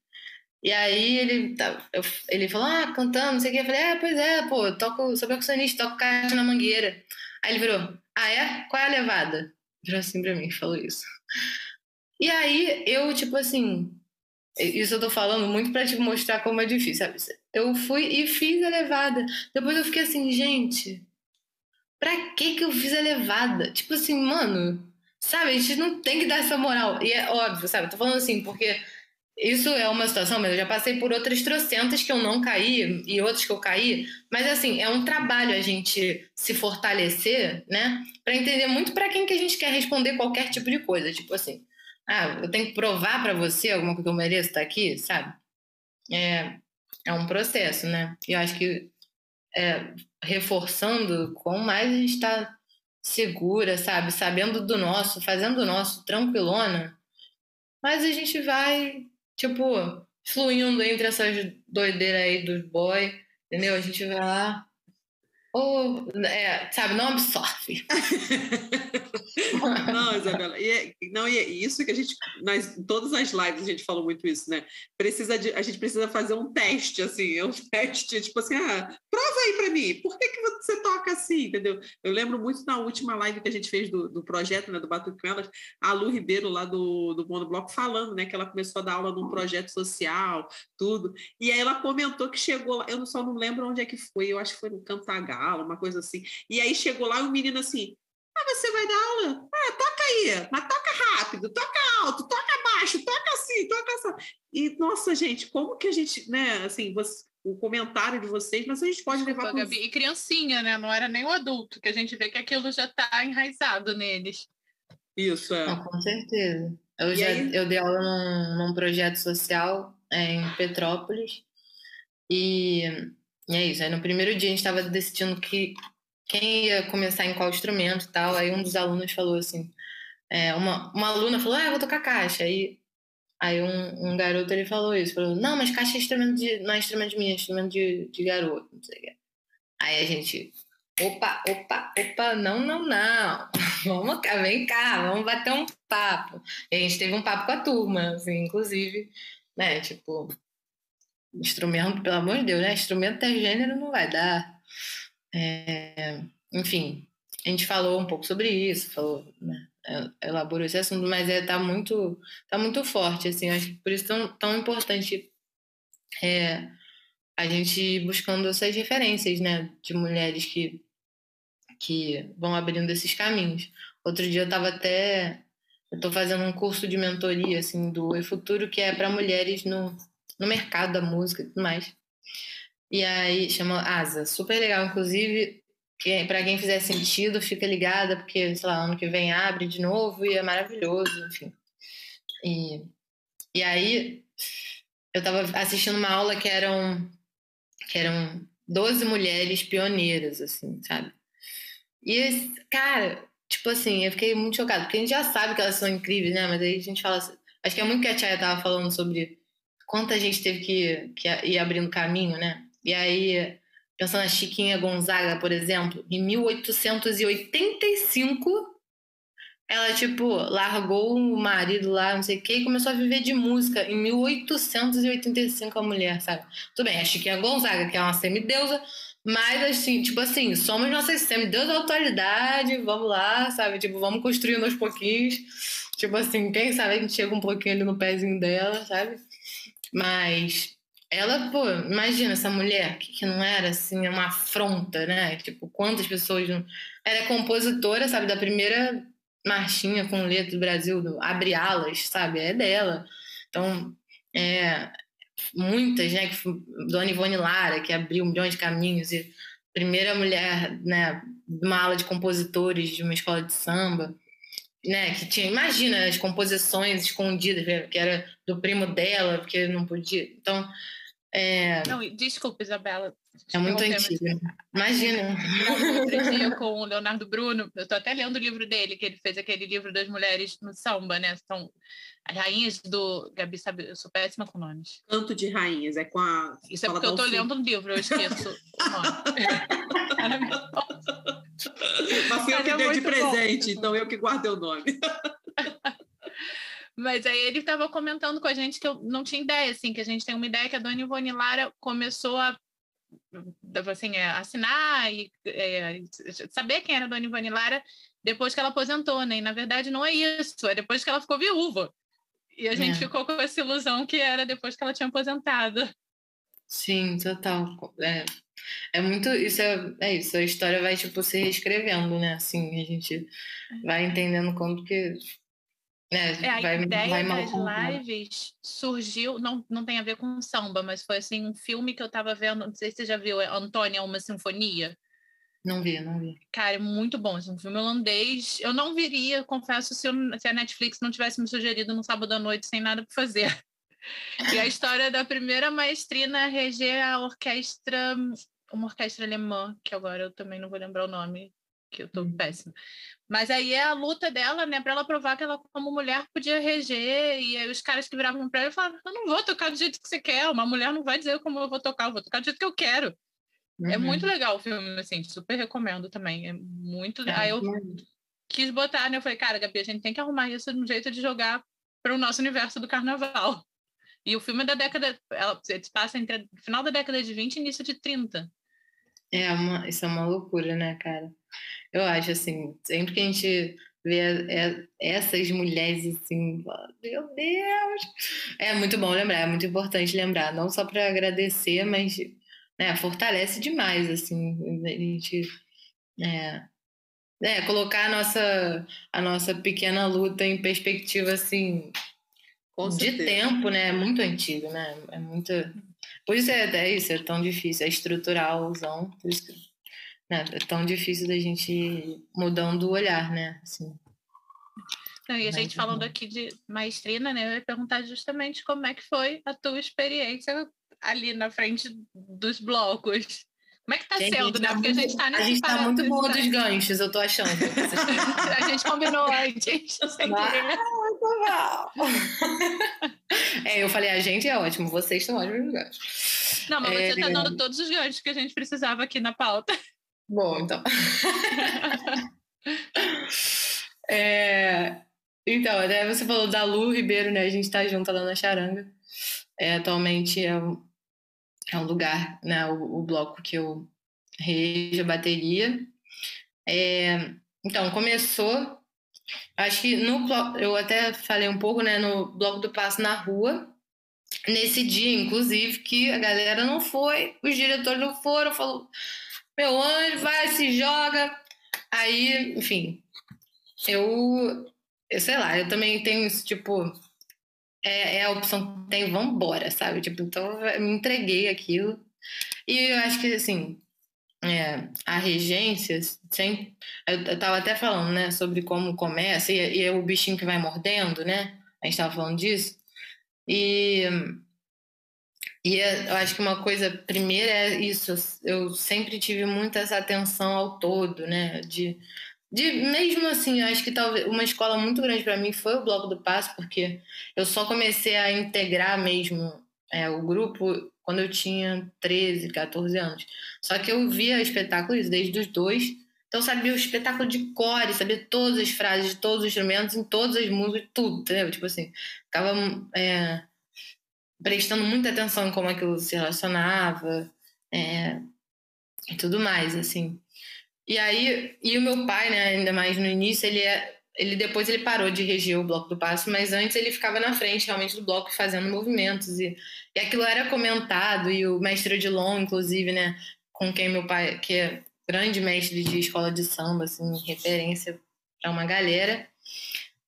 [SPEAKER 7] E aí ele, tá- ele falou, ah, cantando, não sei o que. Eu falei, é, pois é, pô, eu toco, sou percussionista, toco caixa na mangueira. Aí ele virou, ah, é? Qual é a levada? Virou assim pra mim, falou isso. E aí eu, tipo assim, isso eu tô falando muito pra te mostrar como é difícil, sabe? Eu fui e fiz a levada. Depois eu fiquei assim, gente, pra que que eu fiz a levada? Tipo assim, mano, sabe? A gente não tem que dar essa moral. E é óbvio, sabe? Tô falando assim, porque isso é uma situação, mas eu já passei por outras trocentas que eu não caí e outras que eu caí. Mas assim, é um trabalho a gente se fortalecer, né? Pra entender muito pra quem que a gente quer responder qualquer tipo de coisa. Tipo assim, ah, eu tenho que provar pra você alguma coisa que eu mereço estar aqui, sabe? É, é um processo, né? E eu acho que é, reforçando quão mais a gente está segura, sabe? Sabendo do nosso, fazendo o nosso, tranquilona. Mas a gente vai, tipo, fluindo entre essas doideiras aí dos boy, entendeu? A gente vai lá. Ou, é, sabe, não absorve.
[SPEAKER 3] Não, Isabela, e é, não, e é isso que a gente, nas, em todas as lives a gente falou muito isso, né? Precisa de, a gente precisa fazer um teste, assim, um teste, tipo assim, ah, prova aí para mim, por que, que você toca assim, entendeu? Eu lembro muito na última live que a gente fez do, do projeto, né, do Batuque com Elas, a Lu Ribeiro, lá do, do Monobloco, falando, né, que ela começou a dar aula num projeto social, tudo, e aí ela comentou que chegou eu só não lembro onde é que foi, eu acho que foi no Cantagalo, uma coisa assim, e aí chegou lá o menino assim, ah, você vai dar aula? Ah, toca aí, mas toca rápido, toca alto, toca baixo, toca assim, toca assim. E, nossa, gente, como que a gente, né, assim, você, o comentário de vocês, mas a gente pode levar
[SPEAKER 2] Gabi. E criancinha, né? Não era nem o adulto, que a gente vê que aquilo já está enraizado neles.
[SPEAKER 3] Isso, é.
[SPEAKER 7] Não, com certeza. Eu,
[SPEAKER 3] E
[SPEAKER 7] já,
[SPEAKER 3] aí?
[SPEAKER 7] eu dei aula num, num projeto social é, em Petrópolis. E é isso. Aí no primeiro dia a gente estava decidindo que, quem ia começar em qual instrumento e tal. Aí um dos alunos falou assim: é, uma, uma aluna falou, ah, eu vou tocar caixa. Aí, aí um, um garoto ele falou isso: falou, não, mas caixa é instrumento de, não é instrumento de mim, é instrumento de, de garoto. Não sei o quê. Aí a gente, opa, opa, opa, não, não, não. Vamos cá, vem cá, vamos bater um papo. E a gente teve um papo com a turma, assim, inclusive, né? Tipo, instrumento, pelo amor de Deus, né? Instrumento ter gênero não vai dar. É, enfim, a gente falou um pouco sobre isso, falou, né, elaborou esse assunto, mas é, tá, muito, tá muito forte, assim, acho que por isso tão, tão importante é, a gente buscando essas referências, né, de mulheres que, que vão abrindo esses caminhos. Outro dia eu estava até, eu estou fazendo um curso de mentoria, assim, do E Futuro, que é para mulheres no, no mercado da música e tudo mais. E aí chama Asa, super legal, inclusive que para quem fizer sentido, fica ligada, porque, sei lá, ano que vem abre de novo e é maravilhoso, enfim. E, e aí, eu estava assistindo uma aula que eram, que eram 12 mulheres pioneiras, assim, sabe? E, cara, tipo assim, eu fiquei muito chocada, porque a gente já sabe que elas são incríveis, né? Mas aí a gente fala acho que é muito que a Tia tava falando sobre quanta gente teve que, que ir abrindo caminho, né? E aí Pensando na Chiquinha Gonzaga, por exemplo, em 1885, ela, tipo, largou o marido lá, não sei o quê, e começou a viver de música. Em 1885, a mulher, sabe? Tudo bem, a Chiquinha Gonzaga, que é uma semideusa, mas, assim, tipo assim, somos nossas da atualidade, vamos lá, sabe? Tipo, vamos construindo aos pouquinhos. Tipo assim, quem sabe a gente chega um pouquinho ali no pezinho dela, sabe? Mas ela, pô, imagina essa mulher que, não era assim uma afronta, né? Tipo, quantas pessoas não... Ela é compositora, sabe, da primeira marchinha com letra do Brasil, do Abre Alas, sabe? É dela. Então, é, muitas, né? Que, Dona Ivone Lara, que abriu milhões de caminhos e primeira mulher, né? Uma ala de compositores de uma escola de samba né, que tinha, imagina, as composições escondidas, né, que era do primo dela, porque não podia. Então, é...
[SPEAKER 2] Não, desculpa, Isabela.
[SPEAKER 7] É muito antiga. Imagina.
[SPEAKER 2] Outro dia com o Leonardo Bruno, eu estou até lendo o livro dele, que ele fez aquele livro das mulheres no samba, né? São as rainhas do. Gabi sabe, eu sou péssima com nomes.
[SPEAKER 3] Canto de rainhas, é com a.
[SPEAKER 2] Isso é porque eu estou lendo um livro, eu esqueço o nome.
[SPEAKER 3] Mas fui eu que é dei de presente, bom. então eu que guardei o nome.
[SPEAKER 2] Mas aí ele estava comentando com a gente que eu não tinha ideia, assim, que a gente tem uma ideia que a Dona Ivone Lara começou a assim, é, assinar e é, saber quem era a Dona Ivone Lara depois que ela aposentou, né? E na verdade não é isso, é depois que ela ficou viúva. E a gente é. ficou com essa ilusão que era depois que ela tinha aposentado.
[SPEAKER 7] Sim, total. É, é muito. Isso é, é isso, a história vai tipo se reescrevendo, né? Assim, a gente vai entendendo como que
[SPEAKER 2] é, é, a vai, ideia vai das lives surgiu, não, não tem a ver com samba, mas foi assim um filme que eu estava vendo, não sei se você já viu, é Antônia, uma sinfonia.
[SPEAKER 7] Não vi, não vi.
[SPEAKER 2] Cara, é muito bom, é um filme holandês. Eu não viria, confesso, se, eu, se a Netflix não tivesse me sugerido no sábado à noite sem nada para fazer. E a história da primeira maestrina reger a orquestra, uma orquestra alemã, que agora eu também não vou lembrar o nome, que eu tô uhum. péssima. Mas aí é a luta dela, né, para ela provar que ela, como mulher, podia reger. E aí os caras que viravam para ela falavam: Eu não vou tocar do jeito que você quer. Uma mulher não vai dizer como eu vou tocar, eu vou tocar do jeito que eu quero. Uhum. É muito uhum. legal o filme, assim, super recomendo também. É muito. É, aí eu quis botar, né? Eu falei, cara, Gabi, a gente tem que arrumar isso de um jeito de jogar para o nosso universo do carnaval. E o filme é da década. Ela se passa entre final da década de 20 e início de 30.
[SPEAKER 7] É uma, isso é uma loucura, né, cara? Eu acho assim, sempre que a gente vê essas mulheres assim, meu Deus! É muito bom lembrar, é muito importante lembrar, não só para agradecer, mas né, fortalece demais, assim, a gente é, é, colocar a nossa, a nossa pequena luta em perspectiva, assim, de tempo, né? É muito antigo, né? É muito... Por isso é, é isso, é tão difícil, é estruturalzão, por isso que né, é tão difícil da gente ir mudando o olhar, né? Assim.
[SPEAKER 2] Não, e a gente falando aqui de maestrina, né? Eu ia perguntar justamente como é que foi a tua experiência ali na frente dos blocos. Como é que tá gente, sendo, né? Tá Porque a gente tá nesse
[SPEAKER 7] A gente tá muito boa dos ganchos, eu tô achando.
[SPEAKER 2] a gente combinou antes, sem
[SPEAKER 7] ah. É, eu falei, a gente é ótimo, vocês são ótimos ganchos.
[SPEAKER 2] Não, mas você tá
[SPEAKER 7] É.
[SPEAKER 2] dando todos os ganchos que a gente precisava aqui na pauta.
[SPEAKER 7] Bom, então. É, então, né, você falou da Lu Ribeiro, né? A gente tá junto lá na Charanga. É, atualmente é um, é um lugar, né? O, o bloco que eu rejo a bateria. É, então, começou. Acho que no eu até falei um pouco, né? No bloco do passo na rua. Nesse dia, inclusive, que a galera não foi, os diretores não foram, falou: meu anjo, vai, se joga. Aí, enfim, eu, eu sei lá, eu também tenho isso, tipo, é, é a opção que tem, vambora, sabe? Tipo, então eu me entreguei aquilo. E eu acho que, assim, é, a regência, sempre, eu, eu tava até falando, né, sobre como começa, e, e é o bichinho que vai mordendo, né? A gente tava falando disso. E, e é- eu acho que uma coisa, primeira é isso, eu sempre tive muita essa atenção ao todo, né? De, de mesmo assim, eu acho que talvez uma escola muito grande para mim foi o Bloco do Passo, porque eu só comecei a integrar mesmo é, o grupo quando eu tinha 13, 14 anos. Só que eu via espetáculos desde os dois, então sabia o espetáculo de core, sabia todas as frases todos os instrumentos, em todas as músicas, tudo, entendeu? Tipo assim, ficava é, prestando muita atenção em como aquilo se relacionava é, e tudo mais, assim. E aí, e o meu pai, né, ainda mais no início, ele é, ele depois ele parou de reger o bloco do passo, mas antes ele ficava na frente realmente do bloco fazendo movimentos e, e aquilo era comentado e o mestre Odilon, inclusive, né, com quem meu pai, que é grande mestre de escola de samba, assim, referência para uma galera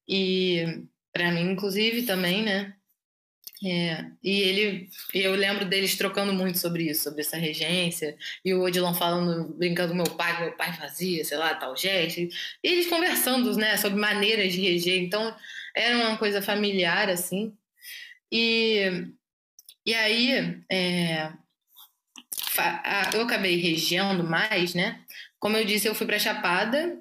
[SPEAKER 7] e para mim inclusive também, né? É, e ele, eu lembro deles trocando muito sobre isso, sobre essa regência, e o Odilon falando, brincando com meu pai, meu pai fazia, sei lá, tal gesto, e eles conversando, né, sobre maneiras de reger, então era uma coisa familiar, assim, e, e aí é, eu acabei regendo mais, né, como eu disse, eu fui para Chapada,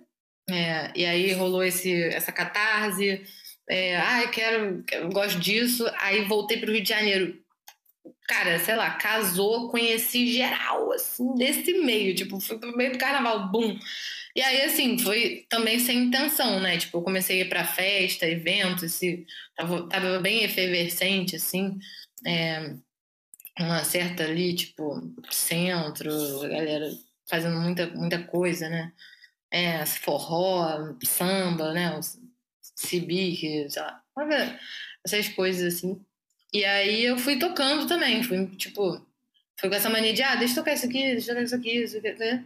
[SPEAKER 7] é, e aí rolou esse, essa catarse, é, ah, eu quero, eu gosto disso. Aí voltei para o Rio de Janeiro. Cara, sei lá, casou, conheci geral, assim, desse meio. Tipo, fui pro meio do carnaval, bum. E aí, assim, foi também sem intenção, né? Tipo, eu comecei a ir pra festa, eventos, assim, tava, tava bem efervescente, assim. É, uma certa ali, tipo, centro, a galera fazendo muita, muita coisa, né? É, forró, samba, né? Cibique, sei lá, essas coisas assim. E aí eu fui tocando também, fui tipo, fui com essa mania de, ah, deixa eu tocar isso aqui, deixa eu tocar isso aqui, isso aqui, né?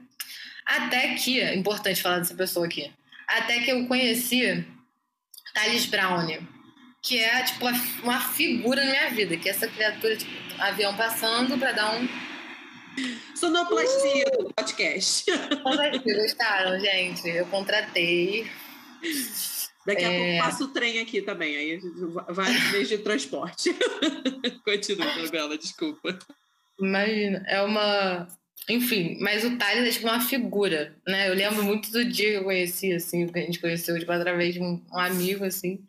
[SPEAKER 7] Até que, é importante falar dessa pessoa aqui, até que eu conheci Thales Brown, que é tipo uma- figura na minha vida, que é essa criatura, tipo, avião passando pra dar um.
[SPEAKER 3] Sonoplastia do podcast.
[SPEAKER 7] Vocês gostaram, gente? Eu contratei.
[SPEAKER 3] Daqui a
[SPEAKER 7] É.
[SPEAKER 3] pouco passa o trem aqui também, aí vários meios de transporte. Continua, Bela, desculpa.
[SPEAKER 7] Imagina, é uma. Enfim, mas o Thales é tipo uma figura, né? Eu lembro muito do dia que eu conheci, assim, que a gente conheceu, tipo, através de um, um amigo, assim.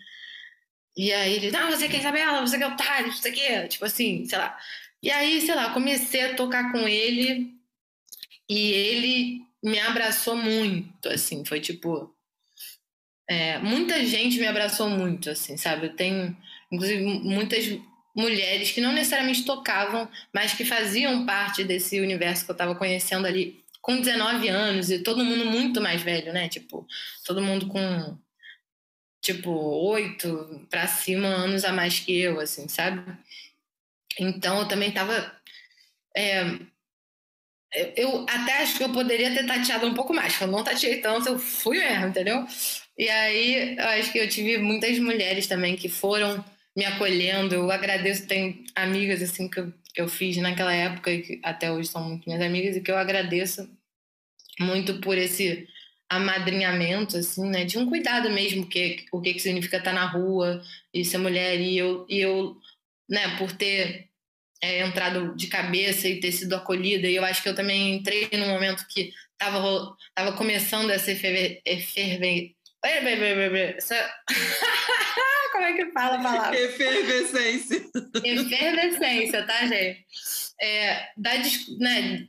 [SPEAKER 7] E aí ele, não, você quer Isabela, você quer o Thales, o quê, tipo assim, sei lá. E aí, sei lá, comecei a tocar com ele e ele me abraçou muito, assim, foi tipo. É, muita gente me abraçou muito, assim, sabe? Eu tenho, inclusive, muitas mulheres que não necessariamente tocavam, mas que faziam parte desse universo que eu estava conhecendo ali com 19 anos e todo mundo muito mais velho, né? Tipo, todo mundo com tipo oito para cima anos a mais que eu, assim, sabe? Então eu também tava é, eu até acho que eu poderia ter tateado um pouco mais, eu não tateei tanto, eu fui mesmo, entendeu? E aí eu acho que eu tive muitas mulheres também que foram me acolhendo. Eu agradeço, tem amigas assim que eu, que eu fiz naquela época e que até hoje são muito minhas amigas e que eu agradeço muito por esse amadrinhamento, assim, né? De um cuidado mesmo, que, o que, que significa estar na rua e ser mulher. E eu, e eu né, por ter é, entrado de cabeça e ter sido acolhida, e eu acho que eu também entrei num momento que estava tava começando essa eferve- eferve- essa... Como é que fala a palavra?
[SPEAKER 3] Efervescência.
[SPEAKER 7] Efervescência, tá, gente? É, da, né,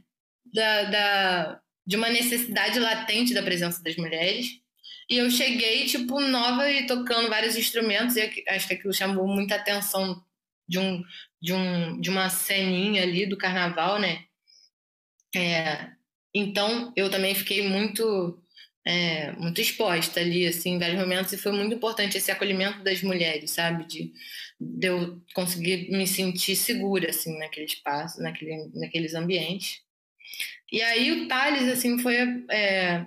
[SPEAKER 7] da, da, de uma necessidade latente da presença das mulheres. E eu cheguei, tipo, nova e tocando vários instrumentos, e acho que aquilo chamou muita atenção de, um, de, um, de uma ceninha ali do carnaval, né? É, então, eu também fiquei muito, é, muito exposta ali, assim, em vários momentos, e foi muito importante esse acolhimento das mulheres, sabe? De, de eu conseguir me sentir segura, assim, naquele espaço, naquele, naqueles ambientes. E aí o Thales, assim, foi... é,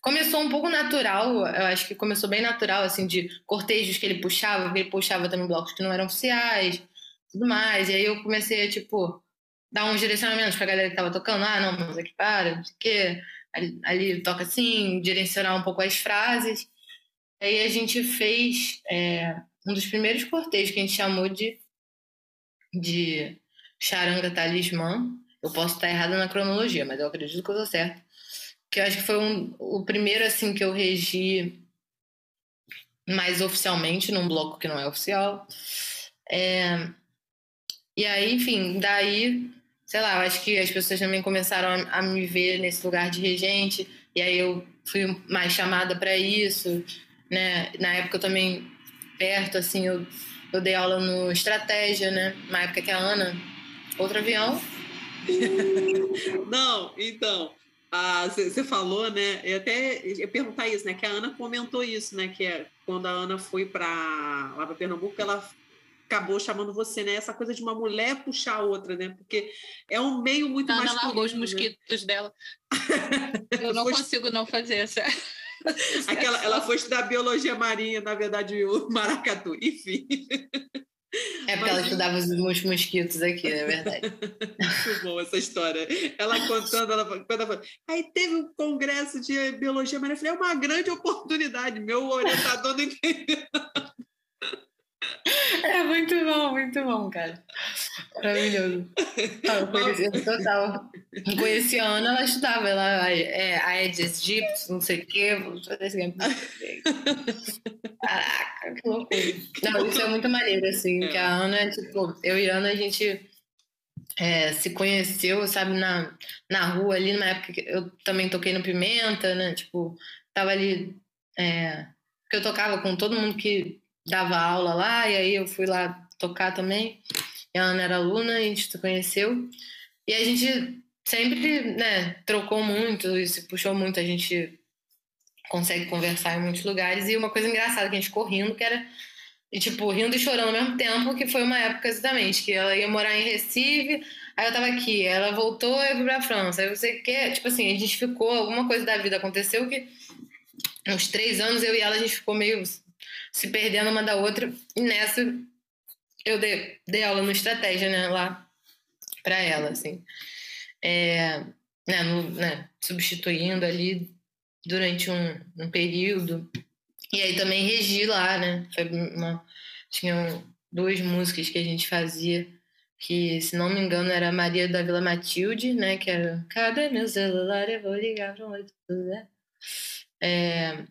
[SPEAKER 7] começou um pouco natural, eu acho que começou bem natural, assim, de cortejos que ele puxava, porque ele puxava também blocos que não eram oficiais, tudo mais. E aí eu comecei a, tipo, dar uns direcionamentos pra galera que tava tocando. Ah, não, mas aqui para, não sei o quê. Ali, toca assim, direcionar um pouco as frases. Aí a gente fez é, um dos primeiros cortejos que a gente chamou de, de Charanga Talismã. Eu posso estar errada na cronologia, mas eu acredito que eu tô certo. Que eu acho que foi um, o primeiro, assim, que eu regi mais oficialmente, num bloco que não é oficial. É, e aí, enfim, daí, sei lá, eu acho que as pessoas também começaram a, me ver nesse lugar de regente, e aí eu fui mais chamada para isso, né? Na época eu também, perto, assim, eu, eu dei aula no Estratégia, né? Na época que a Ana, outro avião,
[SPEAKER 3] Não, então, você falou, né? Eu até ia perguntar isso, né? Que a Ana comentou isso, né? Que é quando a Ana foi para lá para Pernambuco, ela acabou chamando você, né? Essa coisa de uma mulher puxar a outra, né? Porque é um meio muito
[SPEAKER 2] A Ana
[SPEAKER 3] masculino.
[SPEAKER 2] largou os
[SPEAKER 3] né?
[SPEAKER 2] mosquitos dela. Eu não consigo não fazer essa.
[SPEAKER 3] Aquela, ela foi estudar biologia marinha, na verdade, o maracatu. Enfim,
[SPEAKER 7] é porque ela estudava os mos- mosquitos aqui, na verdade.
[SPEAKER 3] muito boa essa história. Ela contando, ela, quando ela falou, aí teve um congresso de biologia marinha, eu falei, é uma grande oportunidade, meu orientador não entendeu.
[SPEAKER 7] É muito bom, muito bom, cara. Maravilhoso. Eu conheci, total. Conheci a Ana, ela estudava, ela é Aedes aegypti, não sei o quê. Caraca, que loucura. Não, isso é muito maneiro, assim, que a Ana, tipo, eu e a Ana, a gente é, se conheceu, sabe, na, na rua ali, numa época que eu também toquei no Pimenta, né? Tipo, tava ali. É, que eu tocava com todo mundo que dava aula lá, e aí eu fui lá tocar também. E a Ana era aluna, a gente se conheceu. E a gente sempre, né, trocou muito e se puxou muito. A gente consegue conversar em muitos lugares. E uma coisa engraçada que a gente ficou rindo, que era, e, tipo, rindo e chorando ao mesmo tempo, que foi uma época exatamente, que ela ia morar em Recife, aí eu tava aqui, ela voltou, eu fui pra França. Aí você quer, tipo assim, a gente ficou, alguma coisa da vida aconteceu que uns três anos eu e ela, a gente ficou meio se perdendo uma da outra. E nessa eu dei, dei aula no estratégia, né, lá para ela, assim. É, né, no- né, substituindo ali durante um, um período. E aí também regi lá, né? Uma, tinham duas músicas que a gente fazia, que, se não me engano, era Maria da Vila Matilde, né? Que era Cadê meu celular? Eu vou ligar para onde tudo é. É,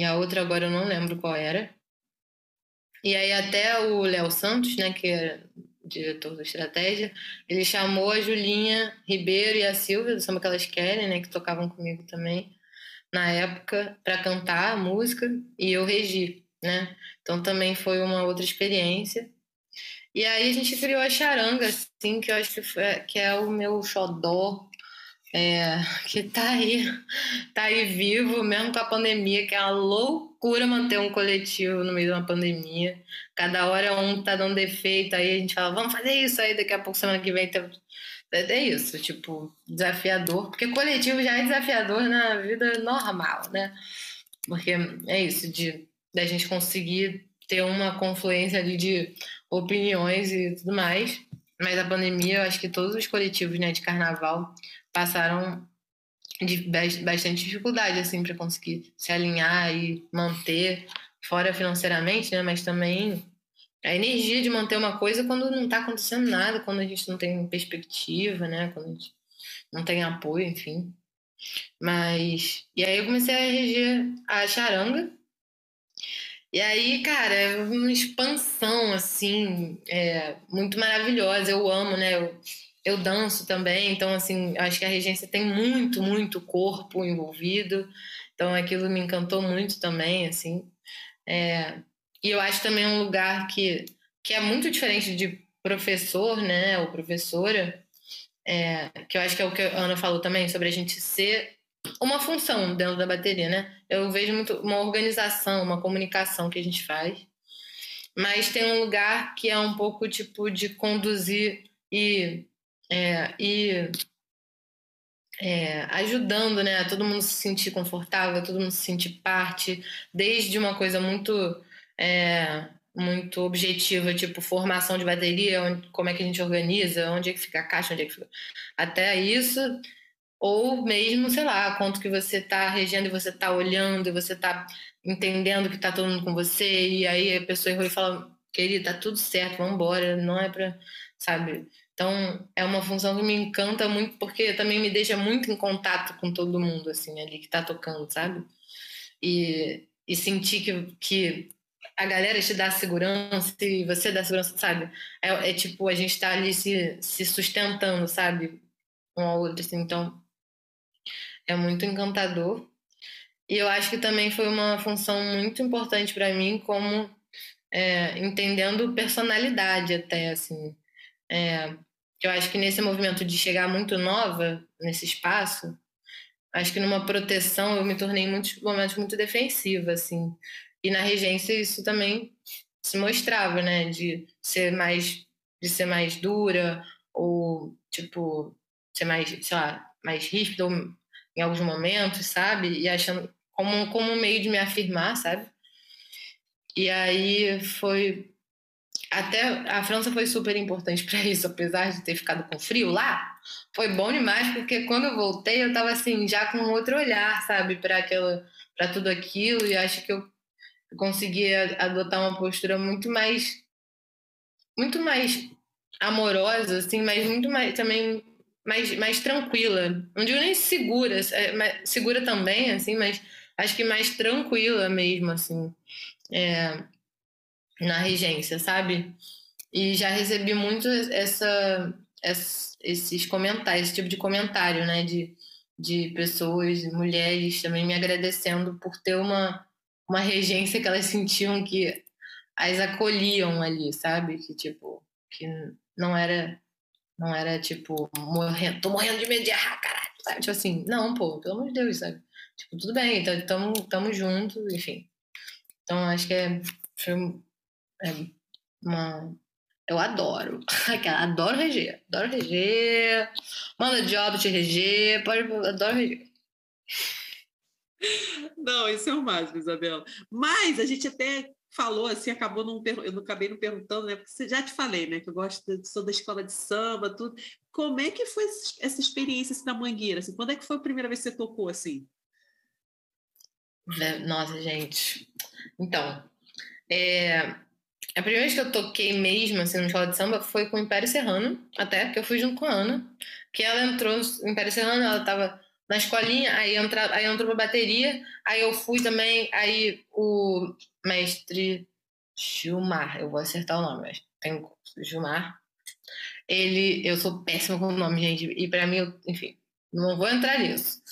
[SPEAKER 7] e a outra agora eu não lembro qual era. E aí até o Léo Santos, né, que era diretor da estratégia, ele chamou a Julinha Ribeiro e a Silvia, do Samba Que Elas Querem, né, que tocavam comigo também, na época, para cantar a música, e eu regi, né? Então também foi uma outra experiência. E aí a gente criou a charanga, assim, que eu acho que, foi, que é o meu xodó, é, que tá aí, tá aí vivo, mesmo com a pandemia, que é uma loucura manter um coletivo no meio de uma pandemia. Cada hora um tá dando defeito, aí a gente fala, vamos fazer isso, aí daqui a pouco, semana que vem, é é isso, tipo, desafiador, porque coletivo já é desafiador na vida normal, né? Porque é isso, de da gente conseguir ter uma confluência ali de opiniões e tudo mais. Mas a pandemia, eu acho que todos os coletivos né, de carnaval passaram de bas- bastante dificuldade assim para conseguir se alinhar e manter fora financeiramente, né, mas também a energia de manter uma coisa quando não está acontecendo nada, quando a gente não tem perspectiva, né, quando a gente não tem apoio, enfim. Mas e aí eu comecei a reger a charanga E aí, cara, é uma expansão, assim, é, muito maravilhosa. Eu amo, né? Eu, eu danço também, então, assim, acho que a regência tem muito, muito corpo envolvido. Então, aquilo me encantou muito também, assim. É, e eu acho também um lugar que, que é muito diferente de professor, né, ou professora, é, que eu acho que é o que a Ana falou também, sobre a gente ser uma função dentro da bateria, né? Eu vejo muito uma organização, uma comunicação que a gente faz, mas tem um lugar que é um pouco tipo de conduzir e, é, e é, ajudando, né? Todo mundo se sentir confortável, todo mundo se sentir parte, desde uma coisa muito é, muito objetiva, tipo formação de bateria, onde, como é que a gente organiza, onde é que fica a caixa, onde é que fica... Até isso, ou mesmo, sei lá, quanto que você está regendo e você está olhando e você está entendendo que está todo mundo com você, e aí a pessoa errou e fala, querida, tá tudo certo, vamos embora, não é para, sabe? Então, é uma função que me encanta muito, porque também me deixa muito em contato com todo mundo, assim, ali que está tocando, sabe? E, e sentir que, que a galera te dá segurança e você dá segurança, sabe? É, é tipo, a gente tá ali se, se sustentando, sabe? Um ao outro, assim. Então, é muito encantador. E eu acho que também foi uma função muito importante para mim, como é, entendendo personalidade até, assim. É, eu acho que nesse movimento de chegar muito nova nesse espaço, acho que numa proteção eu me tornei em muitos momentos muito defensiva, assim. E na regência isso também se mostrava, né? De ser mais, de ser mais dura ou tipo ser mais, sei lá, mais ríspida em alguns momentos, sabe? E achando como como um meio de me afirmar, sabe? E aí foi até a França foi super importante para isso, apesar de ter ficado com frio lá. Foi bom demais porque quando eu voltei eu tava assim já com outro olhar, sabe, para aquela para tudo aquilo e acho que eu consegui adotar uma postura muito mais muito mais amorosa assim mas muito mais também mais, mais tranquila não digo nem segura é, segura também assim mas acho que mais tranquila mesmo assim é, na regência sabe e já recebi muito essa, essa esses comentários esse tipo de comentário né de de pessoas mulheres também me agradecendo por ter uma uma regência que elas sentiam que as acolhiam ali, sabe? Que tipo, que não era não era tipo, morrendo, tô morrendo de medo de errar, caralho, sabe? Tipo assim, não, pô, pelo amor de Deus, sabe? Tipo, tudo bem, então tamo, tamo junto, enfim. Então acho que é, é uma eu adoro. adoro reger. Adoro reger. Manda job de reger. Pode, adoro reger.
[SPEAKER 3] Não, isso é o máximo, Isabela. Mas a gente até falou assim, acabou não eu não acabei não perguntando, né? Porque já te falei, né? Que eu gosto de, sou da escola de samba, tudo. Como é que foi essa experiência assim, na Mangueira? Assim, quando é que foi a primeira vez que você tocou assim?
[SPEAKER 7] Nossa, gente. Então, é, a primeira vez que eu toquei mesmo assim, na escola de samba foi com o Império Serrano, até, porque eu fui junto com a Ana, que ela entrou no Império Serrano, ela estava na escolinha, aí, entra, aí entrou pra bateria, aí eu fui também, aí o mestre Gilmar, eu vou acertar o nome, mas tem Gilmar, ele, eu sou péssima com o nome, gente, e para mim, enfim, não vou entrar nisso.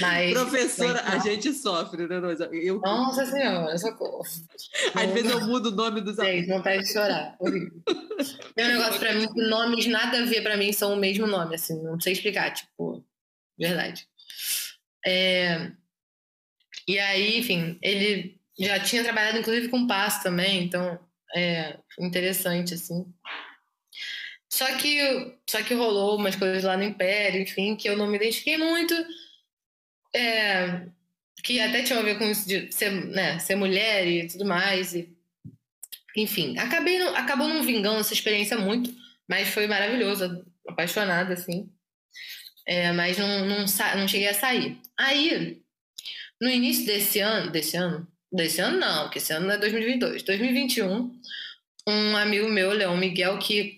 [SPEAKER 7] Mas,
[SPEAKER 3] Professora, a gente sofre, né,
[SPEAKER 7] eu... Nossa Senhora, socorro.
[SPEAKER 3] Às vezes eu mudo o nome dos
[SPEAKER 7] amigos. Gente, vontade de chorar. Tem um negócio pra mim que nomes nada a ver pra mim são o mesmo nome, assim, não sei explicar, tipo, verdade. É, e aí, enfim, ele já tinha trabalhado inclusive com paz também, então é interessante, assim. Só que, só que rolou umas coisas lá no Império, enfim, que eu não me identifiquei muito, é, que até tinha a ver com isso de ser, né, ser mulher e tudo mais. E, enfim, acabei, acabou não vingando essa experiência muito, mas foi maravilhoso, apaixonada, assim. É, mas não, não, não cheguei a sair. Aí, no início desse ano, desse ano, desse ano não, porque esse ano é 2022, 2021, um amigo meu, Leão Miguel, que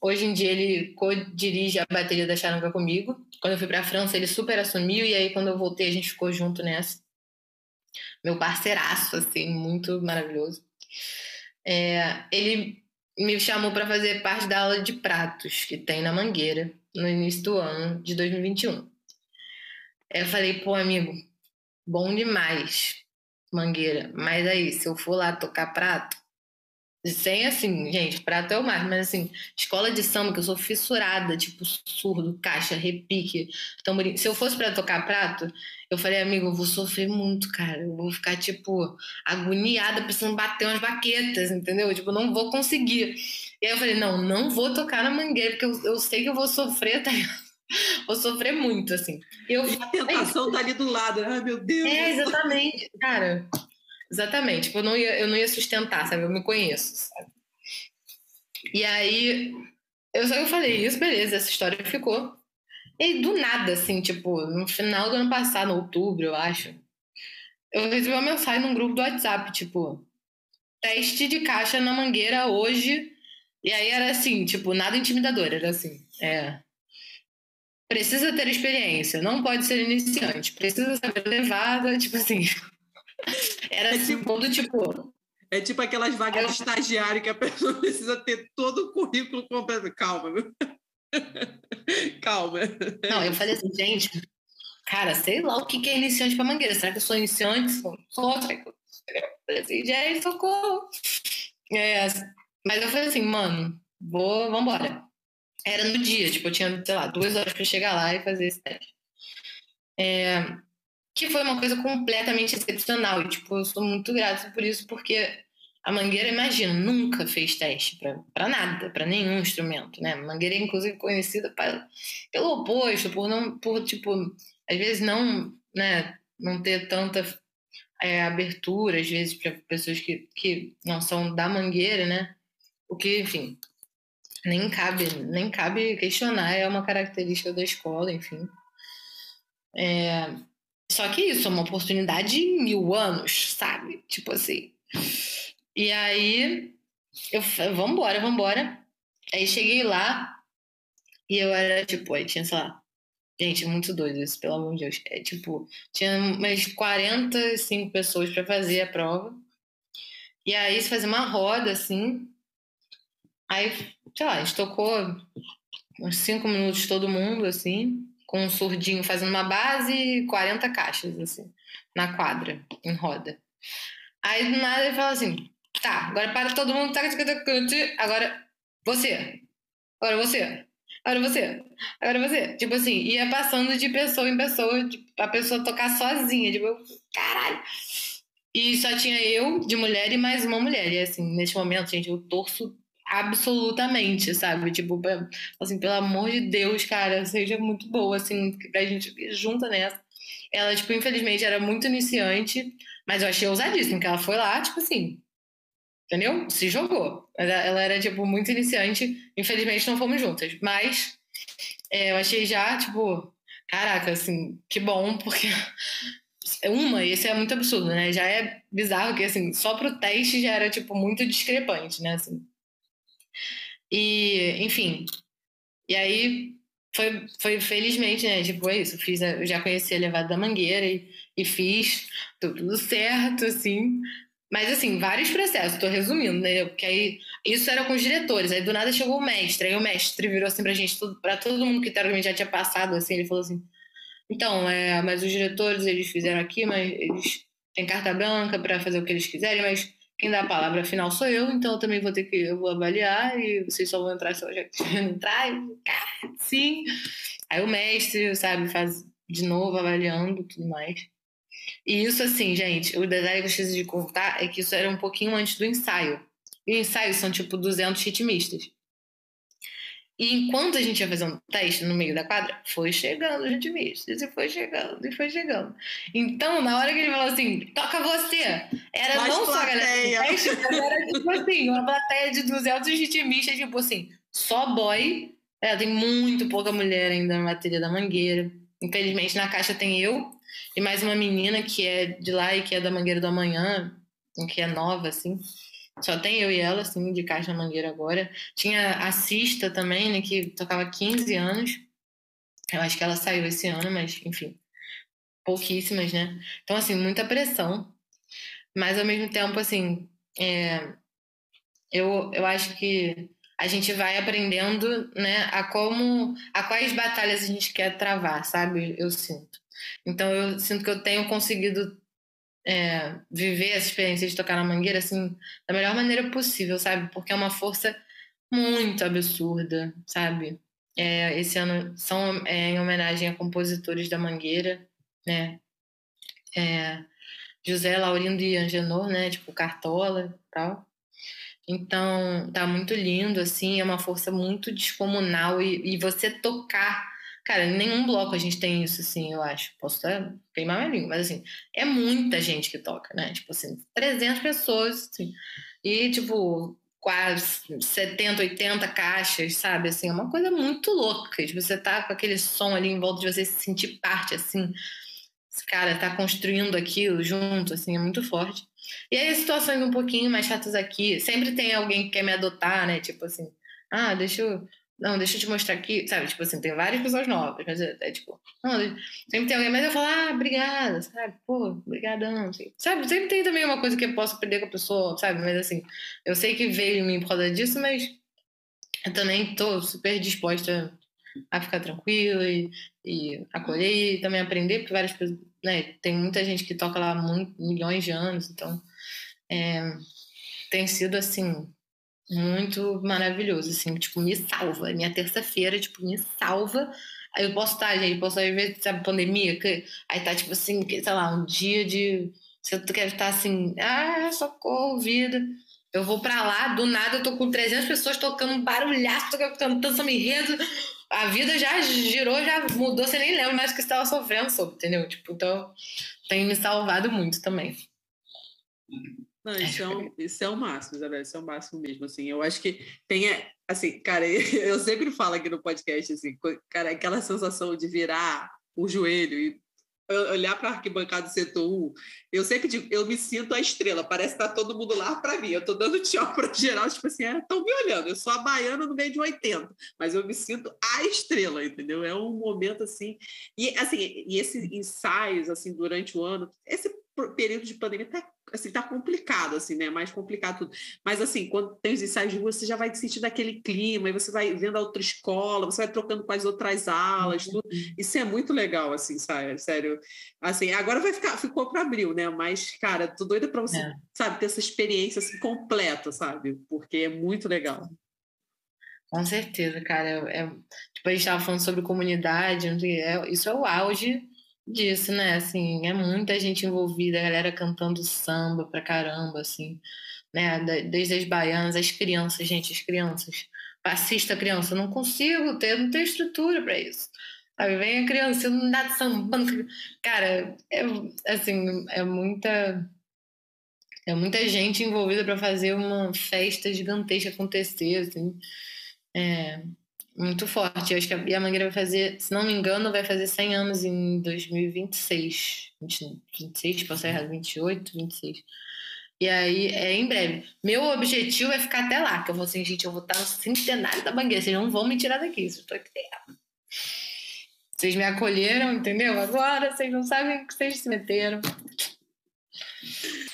[SPEAKER 7] hoje em dia ele co-dirige a bateria da Charanga comigo. Quando eu fui para a França, ele super assumiu, e aí quando eu voltei, a gente ficou junto nessa. meu parceiraço, assim, muito maravilhoso. É, ele me chamou para fazer parte da aula de pratos que tem na Mangueira no início do ano de 2021. Eu falei, pô, amigo, bom demais, Mangueira, mas aí, se eu for lá tocar prato, sem assim, gente, prato é o mais, mas assim, escola de samba que eu sou fissurada, tipo surdo, caixa, repique, tamborim. Se eu fosse para tocar prato, eu falei, amigo, eu vou sofrer muito, cara. Eu vou ficar, tipo, agoniada, precisando bater umas baquetas, entendeu? Tipo, não vou conseguir. E aí eu falei, não, não vou tocar na mangueira, porque eu, eu sei que eu vou sofrer, tá ligado? Vou sofrer muito, assim. Eu,
[SPEAKER 3] e a tentação é tá ali do lado, ai meu Deus.
[SPEAKER 7] É, exatamente, cara. Exatamente. Tipo, eu não ia, eu não ia sustentar, sabe? Eu me conheço, sabe? E aí, eu só eu falei isso, beleza, essa história ficou. E do nada, assim, tipo, no final do ano passado, no outubro, eu acho, eu recebi uma mensagem num grupo do WhatsApp, tipo, teste de caixa na mangueira hoje. E aí era assim, tipo, nada intimidador, era assim, é. Precisa ter experiência, não pode ser iniciante, precisa saber levada, tipo assim. Era é assim, tipo, todo tipo.
[SPEAKER 3] É tipo aquelas vagas de estagiário que a pessoa precisa ter todo o currículo completo. Calma, viu? Calma.
[SPEAKER 7] Não, eu falei assim, gente, cara, sei lá o que é iniciante para mangueira. Será que eu sou iniciante? Sou, Será que eu falei assim, gente, socorro. É, mas eu falei assim, mano, vou, vambora. Era no dia, tipo, eu tinha, sei lá, duas horas para chegar lá e fazer esse teste. É, que foi uma coisa completamente excepcional. E, tipo, eu sou muito grata por isso, porque a Mangueira, imagina, nunca fez teste para nada, para nenhum instrumento, né? A Mangueira é inclusive conhecida pra, pelo oposto, por não, por tipo, às vezes não, né, não ter tanta é, abertura, às vezes para pessoas que, que não são da Mangueira, né? O que, enfim, nem cabe, nem cabe questionar, é uma característica da escola, enfim. É, só que isso é uma oportunidade em mil anos, sabe? Tipo assim. E aí, eu falei, vambora, vambora. Aí cheguei lá e eu era, tipo, aí tinha, sei lá, gente, muito doido isso, pelo amor de Deus. É, tipo, tinha umas 45 pessoas para fazer a prova. E aí, se fazia uma roda, assim. Aí, sei lá, a gente tocou uns 5 minutos todo mundo, assim com um surdinho fazendo uma base e 40 caixas, assim, na quadra, em roda. Aí do nada ele fala assim: tá, agora para todo mundo, agora você, agora você, agora você, agora você. Tipo assim, ia passando de pessoa em pessoa, tipo, a pessoa tocar sozinha, tipo, caralho. E só tinha eu de mulher e mais uma mulher. E assim, neste momento, gente, eu torço absolutamente, sabe? Tipo, assim, pelo amor de Deus, cara, seja muito boa, assim, pra gente junta nessa. Ela, tipo, infelizmente era muito iniciante, mas eu achei ousadíssimo que ela foi lá, tipo assim, entendeu? Se jogou. Ela, ela era, tipo, muito iniciante, infelizmente não fomos juntas, mas é, eu achei já, tipo, caraca, assim, que bom, porque uma, esse é muito absurdo, né? Já é bizarro que, assim, só pro teste já era, tipo, muito discrepante, né? Assim, e, enfim. E aí foi, foi felizmente, né? Tipo, é isso. Fiz eu já conheci a levada da mangueira e, e fiz tudo certo, assim. Mas, assim, vários processos, tô resumindo, né? Porque aí isso era com os diretores. Aí do nada chegou o mestre. Aí o mestre virou assim pra gente, pra todo mundo que teoricamente já tinha passado, assim, ele falou assim: então, é, mas os diretores eles fizeram aqui, mas eles têm carta branca para fazer o que eles quiserem, mas quem dá a palavra final sou eu, então eu também vou ter que eu vou avaliar e vocês só vão entrar se eu já entrar. Sim. Aí o mestre, sabe, faz de novo avaliando tudo mais. E isso, assim, gente, o detalhe que eu esqueci de contar é que isso era um pouquinho antes do ensaio. E o ensaio são tipo 200 ritmistas. E enquanto a gente ia fazer um teste no meio da quadra, foi chegando gente mista, e foi chegando, e foi chegando. Então, na hora que ele falou assim, toca você, era
[SPEAKER 3] Mais
[SPEAKER 7] não só a
[SPEAKER 3] plateia.
[SPEAKER 7] galera do teste, mas era tipo assim, uma plateia de 200 ritmistas, tipo assim, só boy. É, tem muito pouca mulher ainda na bateria da Mangueira. Infelizmente, na caixa tem eu e mais uma menina que é de lá e que é da Mangueira do Amanhã, que é nova, assim. Só tem eu e ela, assim, de caixa mangueira agora. Tinha a Cista também, né, que tocava 15 anos. Eu acho que ela saiu esse ano, mas enfim. pouquíssimas, né? Então, assim, muita pressão. Mas, ao mesmo tempo, assim, é, eu, eu acho que a gente vai aprendendo, né, a como, a quais batalhas a gente quer travar, sabe? Eu sinto. Então, eu sinto que eu tenho conseguido é, viver essa experiência de tocar na mangueira, assim, da melhor maneira possível, sabe? Porque é uma força muito absurda, sabe? É, esse ano são é, em homenagem a compositores da Mangueira, né? É, José Laurindo e Angenor, né? Tipo Cartola tal. Então, tá muito lindo, assim, é uma força muito descomunal e, e você tocar. Cara, em nenhum bloco a gente tem isso, assim, eu acho. Posso estar queimar minha língua, mas assim, é muita gente que toca, né? Tipo assim, 300 pessoas, assim. E, tipo, quase 70, 80 caixas, sabe? Assim, é uma coisa muito louca. Tipo, você tá com aquele som ali em volta de você se sentir parte, assim. Esse cara tá construindo aquilo junto, assim, é muito forte. E aí, situações um pouquinho mais chatas aqui, sempre tem alguém que quer me adotar, né? Tipo assim, ah, deixa eu não, deixa eu te mostrar aqui, sabe? Tipo assim, tem várias pessoas novas, mas é, é tipo, não, sempre tem alguém, mas eu falo, ah, obrigada, sabe? Pô, obrigadão, assim. sabe? Sempre tem também uma coisa que eu posso aprender com a pessoa, sabe? Mas assim, eu sei que veio em mim por causa disso, mas eu também tô super disposta a ficar tranquila e, e acolher e também aprender, porque várias pessoas, né? Tem muita gente que toca lá muito, milhões de anos, então é, tem sido assim muito maravilhoso, assim, tipo, me salva. Minha terça-feira, tipo, me salva. Aí eu posso estar, gente, posso ver, sabe, pandemia, que, aí tá, tipo assim, sei lá, um dia de. Você quer estar assim, ah, socorro, vida. Eu vou pra lá, do nada eu tô com 300 pessoas tocando barulhaço, tô cantando samba enredo. A vida já girou, já mudou, você nem lembra mais que você estava sofrendo entendeu? Tipo, então tem me salvado muito também.
[SPEAKER 3] Não, isso é, um, isso é o máximo, Isabel, isso é o máximo mesmo, assim, eu acho que tem, assim, cara, eu sempre falo aqui no podcast, assim, cara, aquela sensação de virar o joelho e olhar para a arquibancada do setor 1, eu sempre digo, eu me sinto a estrela, parece que tá todo mundo lá para mim, eu tô dando tchau para geral, tipo assim, estão é, me olhando, eu sou a baiana no meio de 80, mas eu me sinto a estrela, entendeu? É um momento assim, e assim, e esses ensaios, assim, durante o ano, esse período de pandemia tá, assim, tá complicado, assim, né? Mais complicado tudo. Mas, assim, quando tem os ensaios de rua, você já vai sentir daquele clima, e você vai vendo a outra escola, você vai trocando com as outras alas, tudo. Uhum. Isso é muito legal, assim, sabe? Sério. Assim, agora vai ficar, ficou para abril, né? Mas, cara, tô doida para você, é. sabe, ter essa experiência, assim, completa, sabe? Porque é muito legal.
[SPEAKER 7] Com certeza, cara. É, é, tipo, a gente estava falando sobre comunidade, é, isso é o auge disso, né? Assim, é muita gente envolvida, a galera cantando samba pra caramba, assim, né? Desde as baianas, as crianças, gente, as crianças. Assista a criança, não consigo ter, não tenho estrutura para isso. Sabe? Vem a criança, não dá sambando. Cara, é, assim, é muita. É muita gente envolvida para fazer uma festa gigantesca acontecer, assim. É, muito forte. Eu acho que a, Mangueira vai fazer, se não me engano, vai fazer 100 anos em 2026. 20, 26, posso errar, 28, 26. E aí, é em breve. Meu objetivo é ficar até lá, que eu vou assim, gente, eu vou estar no centenário da Mangueira, vocês não vão me tirar daqui, eu estou aqui Vocês me acolheram, entendeu? Agora vocês não sabem o que vocês se meteram.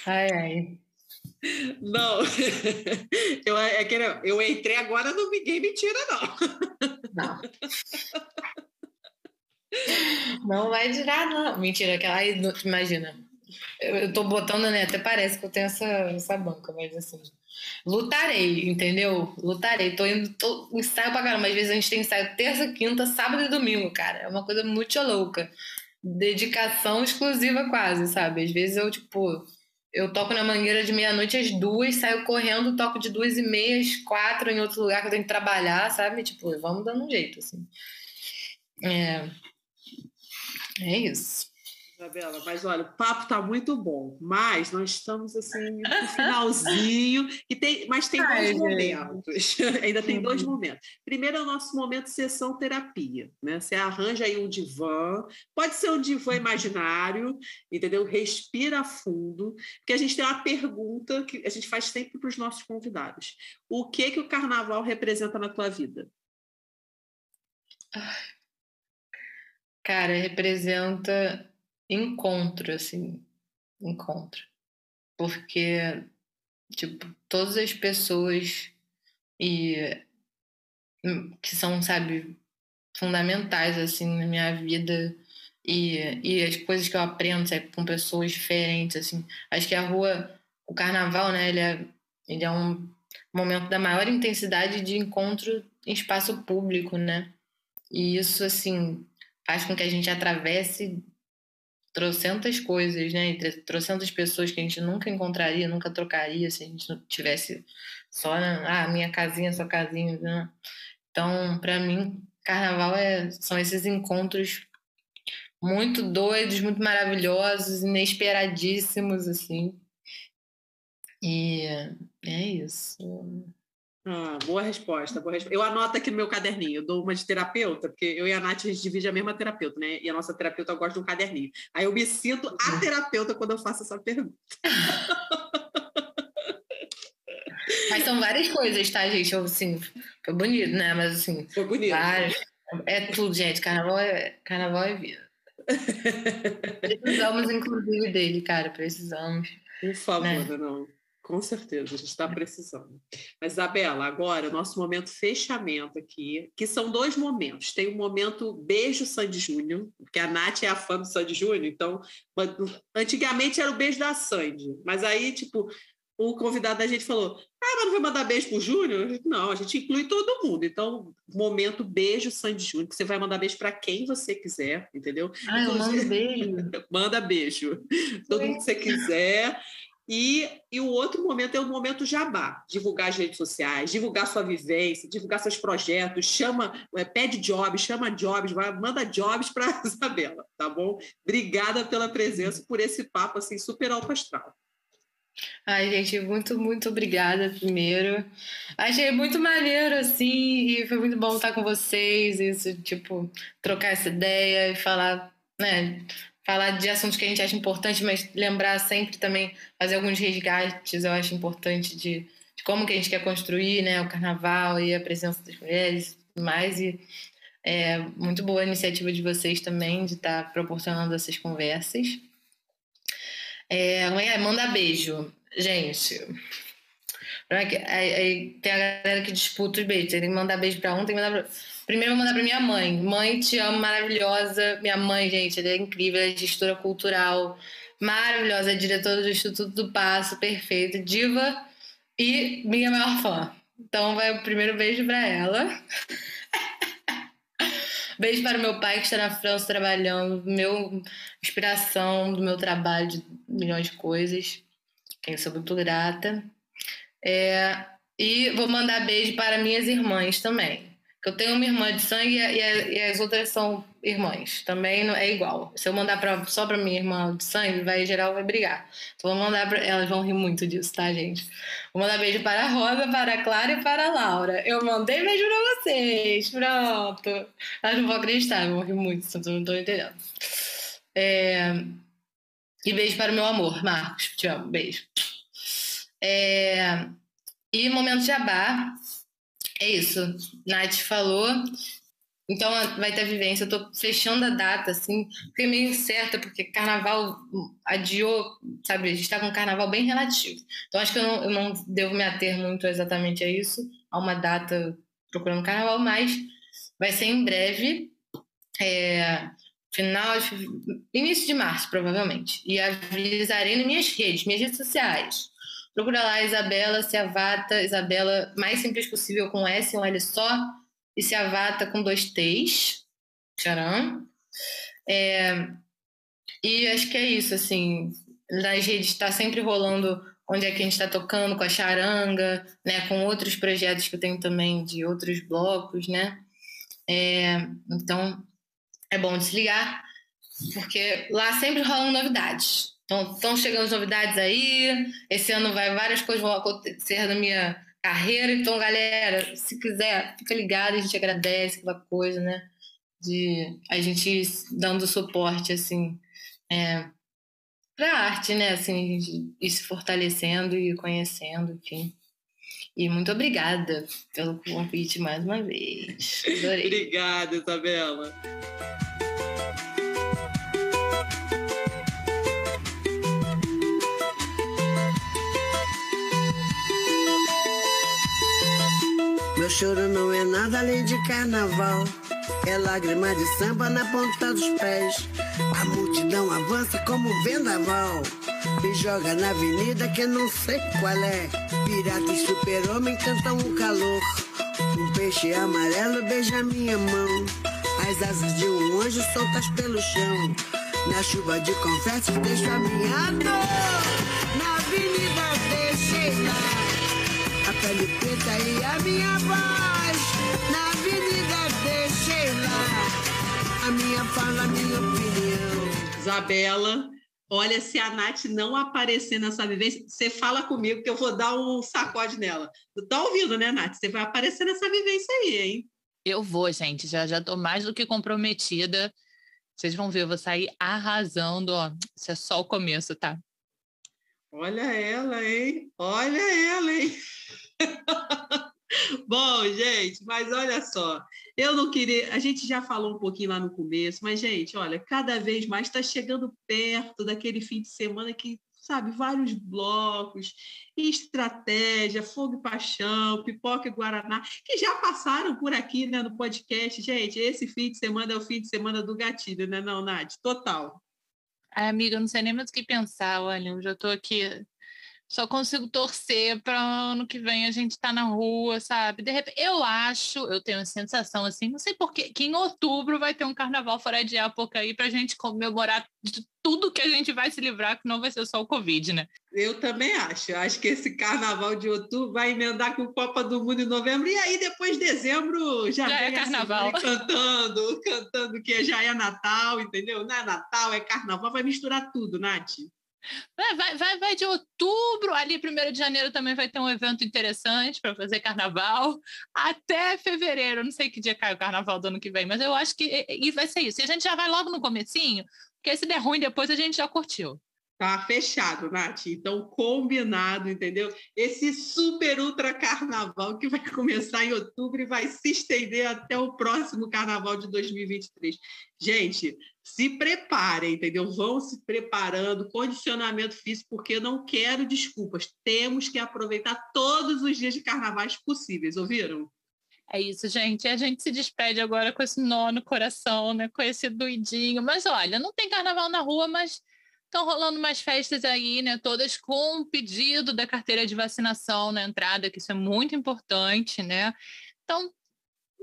[SPEAKER 7] Ai, ai.
[SPEAKER 3] Não, eu, é que eu entrei agora, não ninguém me tira, não.
[SPEAKER 7] Não. Não vai tirar, não. Mentira, aquela aí, imagina. Eu, eu tô botando, né? Até parece que eu tenho essa, essa banca, mas assim. Lutarei, entendeu? Lutarei. Tô indo, tô, ensaio pra caramba. Às vezes a gente tem ensaio terça, quinta, sábado e domingo, cara. É uma coisa muito louca. Dedicação exclusiva, quase, sabe? Às vezes eu, tipo eu toco na mangueira de meia-noite às duas, saio correndo, toco de duas e meia às quatro em outro lugar que eu tenho que trabalhar, sabe? Tipo, vamos dando um jeito, assim. É, é isso.
[SPEAKER 3] Isabela, mas olha, o papo está muito bom, mas nós estamos assim no finalzinho, e tem, mas tem Ai, dois momentos. Ainda tem dois momentos. Primeiro é o nosso momento sessão terapia, né? Você arranja aí um divã, pode ser um divã imaginário, entendeu? Respira fundo, porque a gente tem uma pergunta que a gente faz sempre para os nossos convidados. O que que o carnaval representa na tua vida?
[SPEAKER 7] Cara, representa encontro, assim, encontro. Porque, tipo, todas as pessoas e hum, que são, sabe, fundamentais, assim, na minha vida e, e as coisas que eu aprendo, sabe, com pessoas diferentes, assim. Acho que a rua, o carnaval, né, ele é, ele é um momento da maior intensidade de encontro em espaço público, né? E isso, assim, faz com que a gente atravesse trocentas coisas, né? Trocentas pessoas que a gente nunca encontraria, nunca trocaria se a gente tivesse só na ah, minha casinha, sua casinha, né? Então, para mim, carnaval é, são esses encontros muito doidos, muito maravilhosos, inesperadíssimos, assim. E é isso.
[SPEAKER 3] Ah, boa resposta, boa resposta. Eu anoto aqui no meu caderninho, eu dou uma de terapeuta, porque eu e a Nath, a gente divide a mesma terapeuta, né? E a nossa terapeuta gosta de um caderninho. Aí eu me sinto a uhum. terapeuta quando eu faço essa pergunta.
[SPEAKER 7] Mas são várias coisas, tá, gente? Assim, foi bonito, né? Mas assim.
[SPEAKER 3] Foi bonito.
[SPEAKER 7] Várias... É tudo, gente. Carnaval é, Carnaval é vida. Precisamos, inclusive, dele, cara. Precisamos.
[SPEAKER 3] Por favor, né? não. Com certeza, a gente está precisando. Mas, Isabela, agora, nosso momento fechamento aqui, que são dois momentos. Tem o um momento beijo Sandy Júnior, porque a Nath é a fã do Sandy Júnior, então, antigamente era o beijo da Sandy, mas aí, tipo, o convidado da gente falou: Ah, mas não vai mandar beijo pro Júnior? Não, a gente inclui todo mundo. Então, momento beijo Sandy Júnior, que você vai mandar beijo para quem você quiser, entendeu?
[SPEAKER 7] Ah, eu mando beijo.
[SPEAKER 3] Manda beijo. Todo mundo que você quiser. E, e o outro momento é o momento jabá, divulgar as redes sociais, divulgar sua vivência, divulgar seus projetos, chama, é, pede jobs, chama jobs, vai, manda jobs para Isabela, tá bom? Obrigada pela presença, por esse papo assim super alto astral.
[SPEAKER 7] Ai, gente, muito, muito obrigada primeiro. Achei muito maneiro, assim, e foi muito bom estar com vocês, isso, tipo, trocar essa ideia e falar, né, falar de assuntos que a gente acha importante, mas lembrar sempre também, fazer alguns resgates, eu acho importante de, de como que a gente quer construir né, o carnaval e a presença das mulheres e tudo mais. E é muito boa a iniciativa de vocês também de estar tá proporcionando essas conversas. É, manda beijo. Gente, tem a galera que disputa os beijos. Tem que mandar beijo para um, tem que mandar pra Primeiro, vou mandar pra minha mãe. Mãe, te amo, maravilhosa. Minha mãe, gente, ela é incrível, ela é gestora cultural, maravilhosa, é diretora do Instituto do Passo, perfeita, diva e minha maior fã. Então, vai o primeiro beijo para ela. beijo para o meu pai que está na França trabalhando, meu inspiração do meu trabalho de milhões de coisas. Eu sou muito grata. É, e vou mandar beijo para minhas irmãs também. Eu tenho uma irmã de sangue e, e as outras são irmãs. Também não, é igual. Se eu mandar pra, só para minha irmã de sangue, vai geral vai brigar. Então vou mandar pra, elas vão rir muito disso, tá, gente? Vou mandar beijo para a Rosa, para a Clara e para a Laura. Eu mandei beijo para vocês. Pronto. Elas não vão acreditar, vou rir muito, não estou entendendo. É... E beijo para o meu amor, Marcos. Te amo, beijo. É... E momento jabá. É isso. Nath falou. Então vai ter vivência. Eu tô fechando a data, assim. Fiquei meio incerta, porque carnaval adiou, sabe? A gente tá com um carnaval bem relativo. Então acho que eu não, eu não devo me ater muito exatamente a isso, a uma data procurando carnaval, mas vai ser em breve. É, final, início de março, provavelmente. E avisarei nas minhas redes, minhas redes sociais. Procura lá Isabela Ciavata, Isabela mais simples possível com S, um L só, e Ciavata com dois T's. Tcharam. É, e acho que é isso, assim, nas redes está sempre rolando onde é que a gente está tocando com a charanga, né, com outros projetos que eu tenho também de outros blocos, né? É, então é bom desligar, porque lá sempre rolam novidades. Estão chegando novidades aí. Esse ano vai várias coisas vão acontecer na minha carreira. Então, galera, se quiser, fica ligado, a gente agradece aquela coisa, né? De a gente dando suporte, assim, é, para a arte, né? Assim, ir se fortalecendo e conhecendo, enfim. E muito obrigada pelo convite mais uma vez.
[SPEAKER 3] Adorei. Obrigada, Isabela.
[SPEAKER 8] Meu choro não é nada além de carnaval. É lágrima de samba na ponta dos pés. A multidão avança como vendaval. Me joga na avenida que não sei qual é. Pirata e super-homem cantam um calor. Um peixe amarelo beija minha mão. As asas de um anjo soltas pelo chão. Na chuva de confetes deixo a minha dor. Na avenida pele preta e a minha voz. Na avenida deixei lá. A minha fala, a minha opinião.
[SPEAKER 3] Isabela, olha, se a Nath não aparecer nessa vivência, você fala comigo que eu vou dar um sacode nela. Tá ouvindo, né, Nath? Você vai aparecer nessa vivência aí, hein?
[SPEAKER 2] Eu vou, gente, já já tô mais do que comprometida. Vocês vão ver, eu vou sair arrasando, ó. Isso é só o começo, tá?
[SPEAKER 3] Olha ela, hein? Olha ela, hein? Bom, gente, mas olha só, eu não queria. A gente já falou um pouquinho lá no começo, mas, gente, olha, cada vez mais está chegando perto daquele fim de semana que, sabe, vários blocos, estratégia, fogo e paixão, pipoca e guaraná, que já passaram por aqui, né, no podcast. Gente, esse fim de semana é o fim de semana do gatilho, né, não, Nath? Total.
[SPEAKER 2] Ai, amiga, eu não sei nem mais o que pensar. Olha, eu já tô aqui. Só consigo torcer para ano que vem a gente estar na rua, sabe? De repente, eu acho, eu tenho a sensação assim, não sei porquê, que em outubro vai ter um carnaval fora de época aí para a gente comemorar de tudo que a gente vai se livrar, que não vai ser só o Covid, né?
[SPEAKER 3] Eu também acho. Acho que esse carnaval de outubro vai emendar com Copa do Mundo em novembro, e aí depois de dezembro já,
[SPEAKER 2] Já é
[SPEAKER 3] vem assim,
[SPEAKER 2] carnaval.
[SPEAKER 3] cantando, cantando que já é Natal, entendeu? Não é Natal, é carnaval, vai misturar tudo, Nath.
[SPEAKER 2] Vai, vai, vai, vai de outubro, ali, primeiro de janeiro também vai ter um evento interessante para fazer carnaval, até fevereiro, não sei que dia cai o carnaval do ano que vem, mas eu acho que e vai ser isso. E a gente já vai logo no comecinho, porque se der ruim depois a gente já curtiu.
[SPEAKER 3] Tá fechado, Nath. Então, combinado, entendeu? Esse super ultra carnaval que vai começar em outubro e vai se estender até o próximo carnaval de 2023. Gente, se preparem, entendeu? Vão se preparando, condicionamento físico, porque não quero desculpas. Temos que aproveitar todos os dias de carnavais possíveis, ouviram?
[SPEAKER 2] É isso, gente. E a gente se despede agora com esse nó no coração, né? Com esse doidinho. Mas olha, não tem carnaval na rua, mas estão rolando umas festas aí, né? Todas com pedido da carteira de vacinação na entrada, que isso é muito importante, né? Então,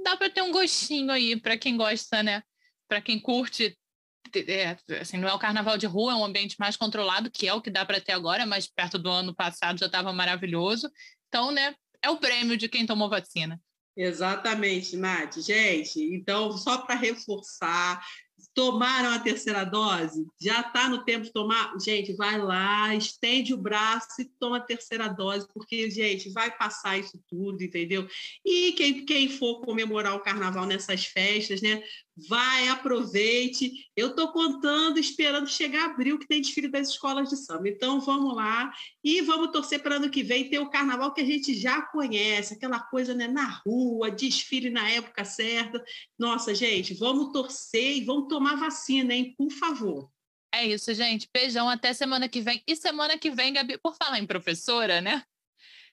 [SPEAKER 2] dá para ter um gostinho aí para quem gosta, né? Para quem curte. É, assim, não é o carnaval de rua, é um ambiente mais controlado, que é o que dá para ter agora, mas perto do ano passado já estava maravilhoso. Então, né? É o prêmio de quem tomou vacina.
[SPEAKER 3] Exatamente, Nath. Gente, então, só para reforçar, tomaram a terceira dose? Já está no tempo de tomar? Gente, vai lá, estende o braço e toma a terceira dose, porque, gente, vai passar isso tudo, entendeu? E quem, quem for comemorar o carnaval nessas festas, né? Vai, aproveite. Eu estou contando, esperando chegar abril, que tem desfile das escolas de samba. Então, vamos lá e vamos torcer para ano que vem ter o carnaval que a gente já conhece, aquela coisa né, na rua, desfile na época certa. Nossa, gente, vamos torcer e vamos tomar vacina, hein? Por favor.
[SPEAKER 2] É isso, gente. Beijão até semana que vem. E semana que vem, Gabi, por falar em professora, né?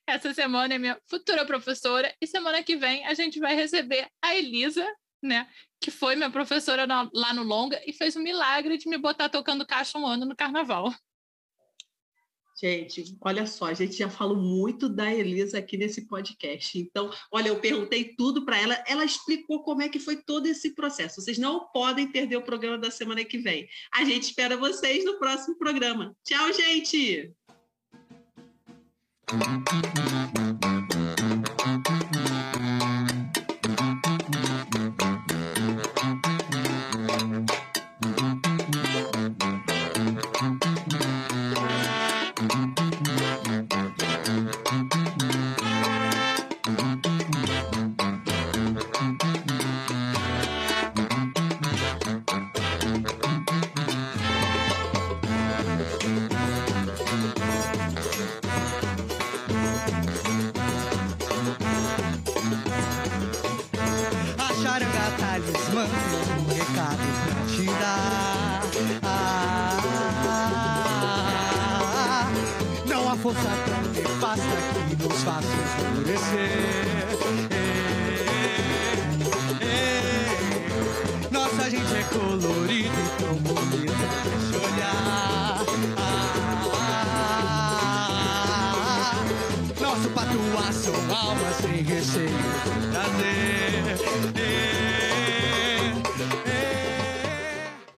[SPEAKER 2] Essa semana é minha futura professora. E semana que vem a gente vai receber a Elisa, né? Que foi minha professora na- lá no Longa e fez o milagre de me botar tocando caixa um ano no carnaval.
[SPEAKER 3] Gente, olha só, a gente já falou muito da Elisa aqui nesse podcast. Então, olha, eu perguntei tudo para ela, ela explicou como é que foi todo esse processo. Vocês não podem perder o programa da semana que vem. A gente espera vocês no próximo programa. Tchau, gente!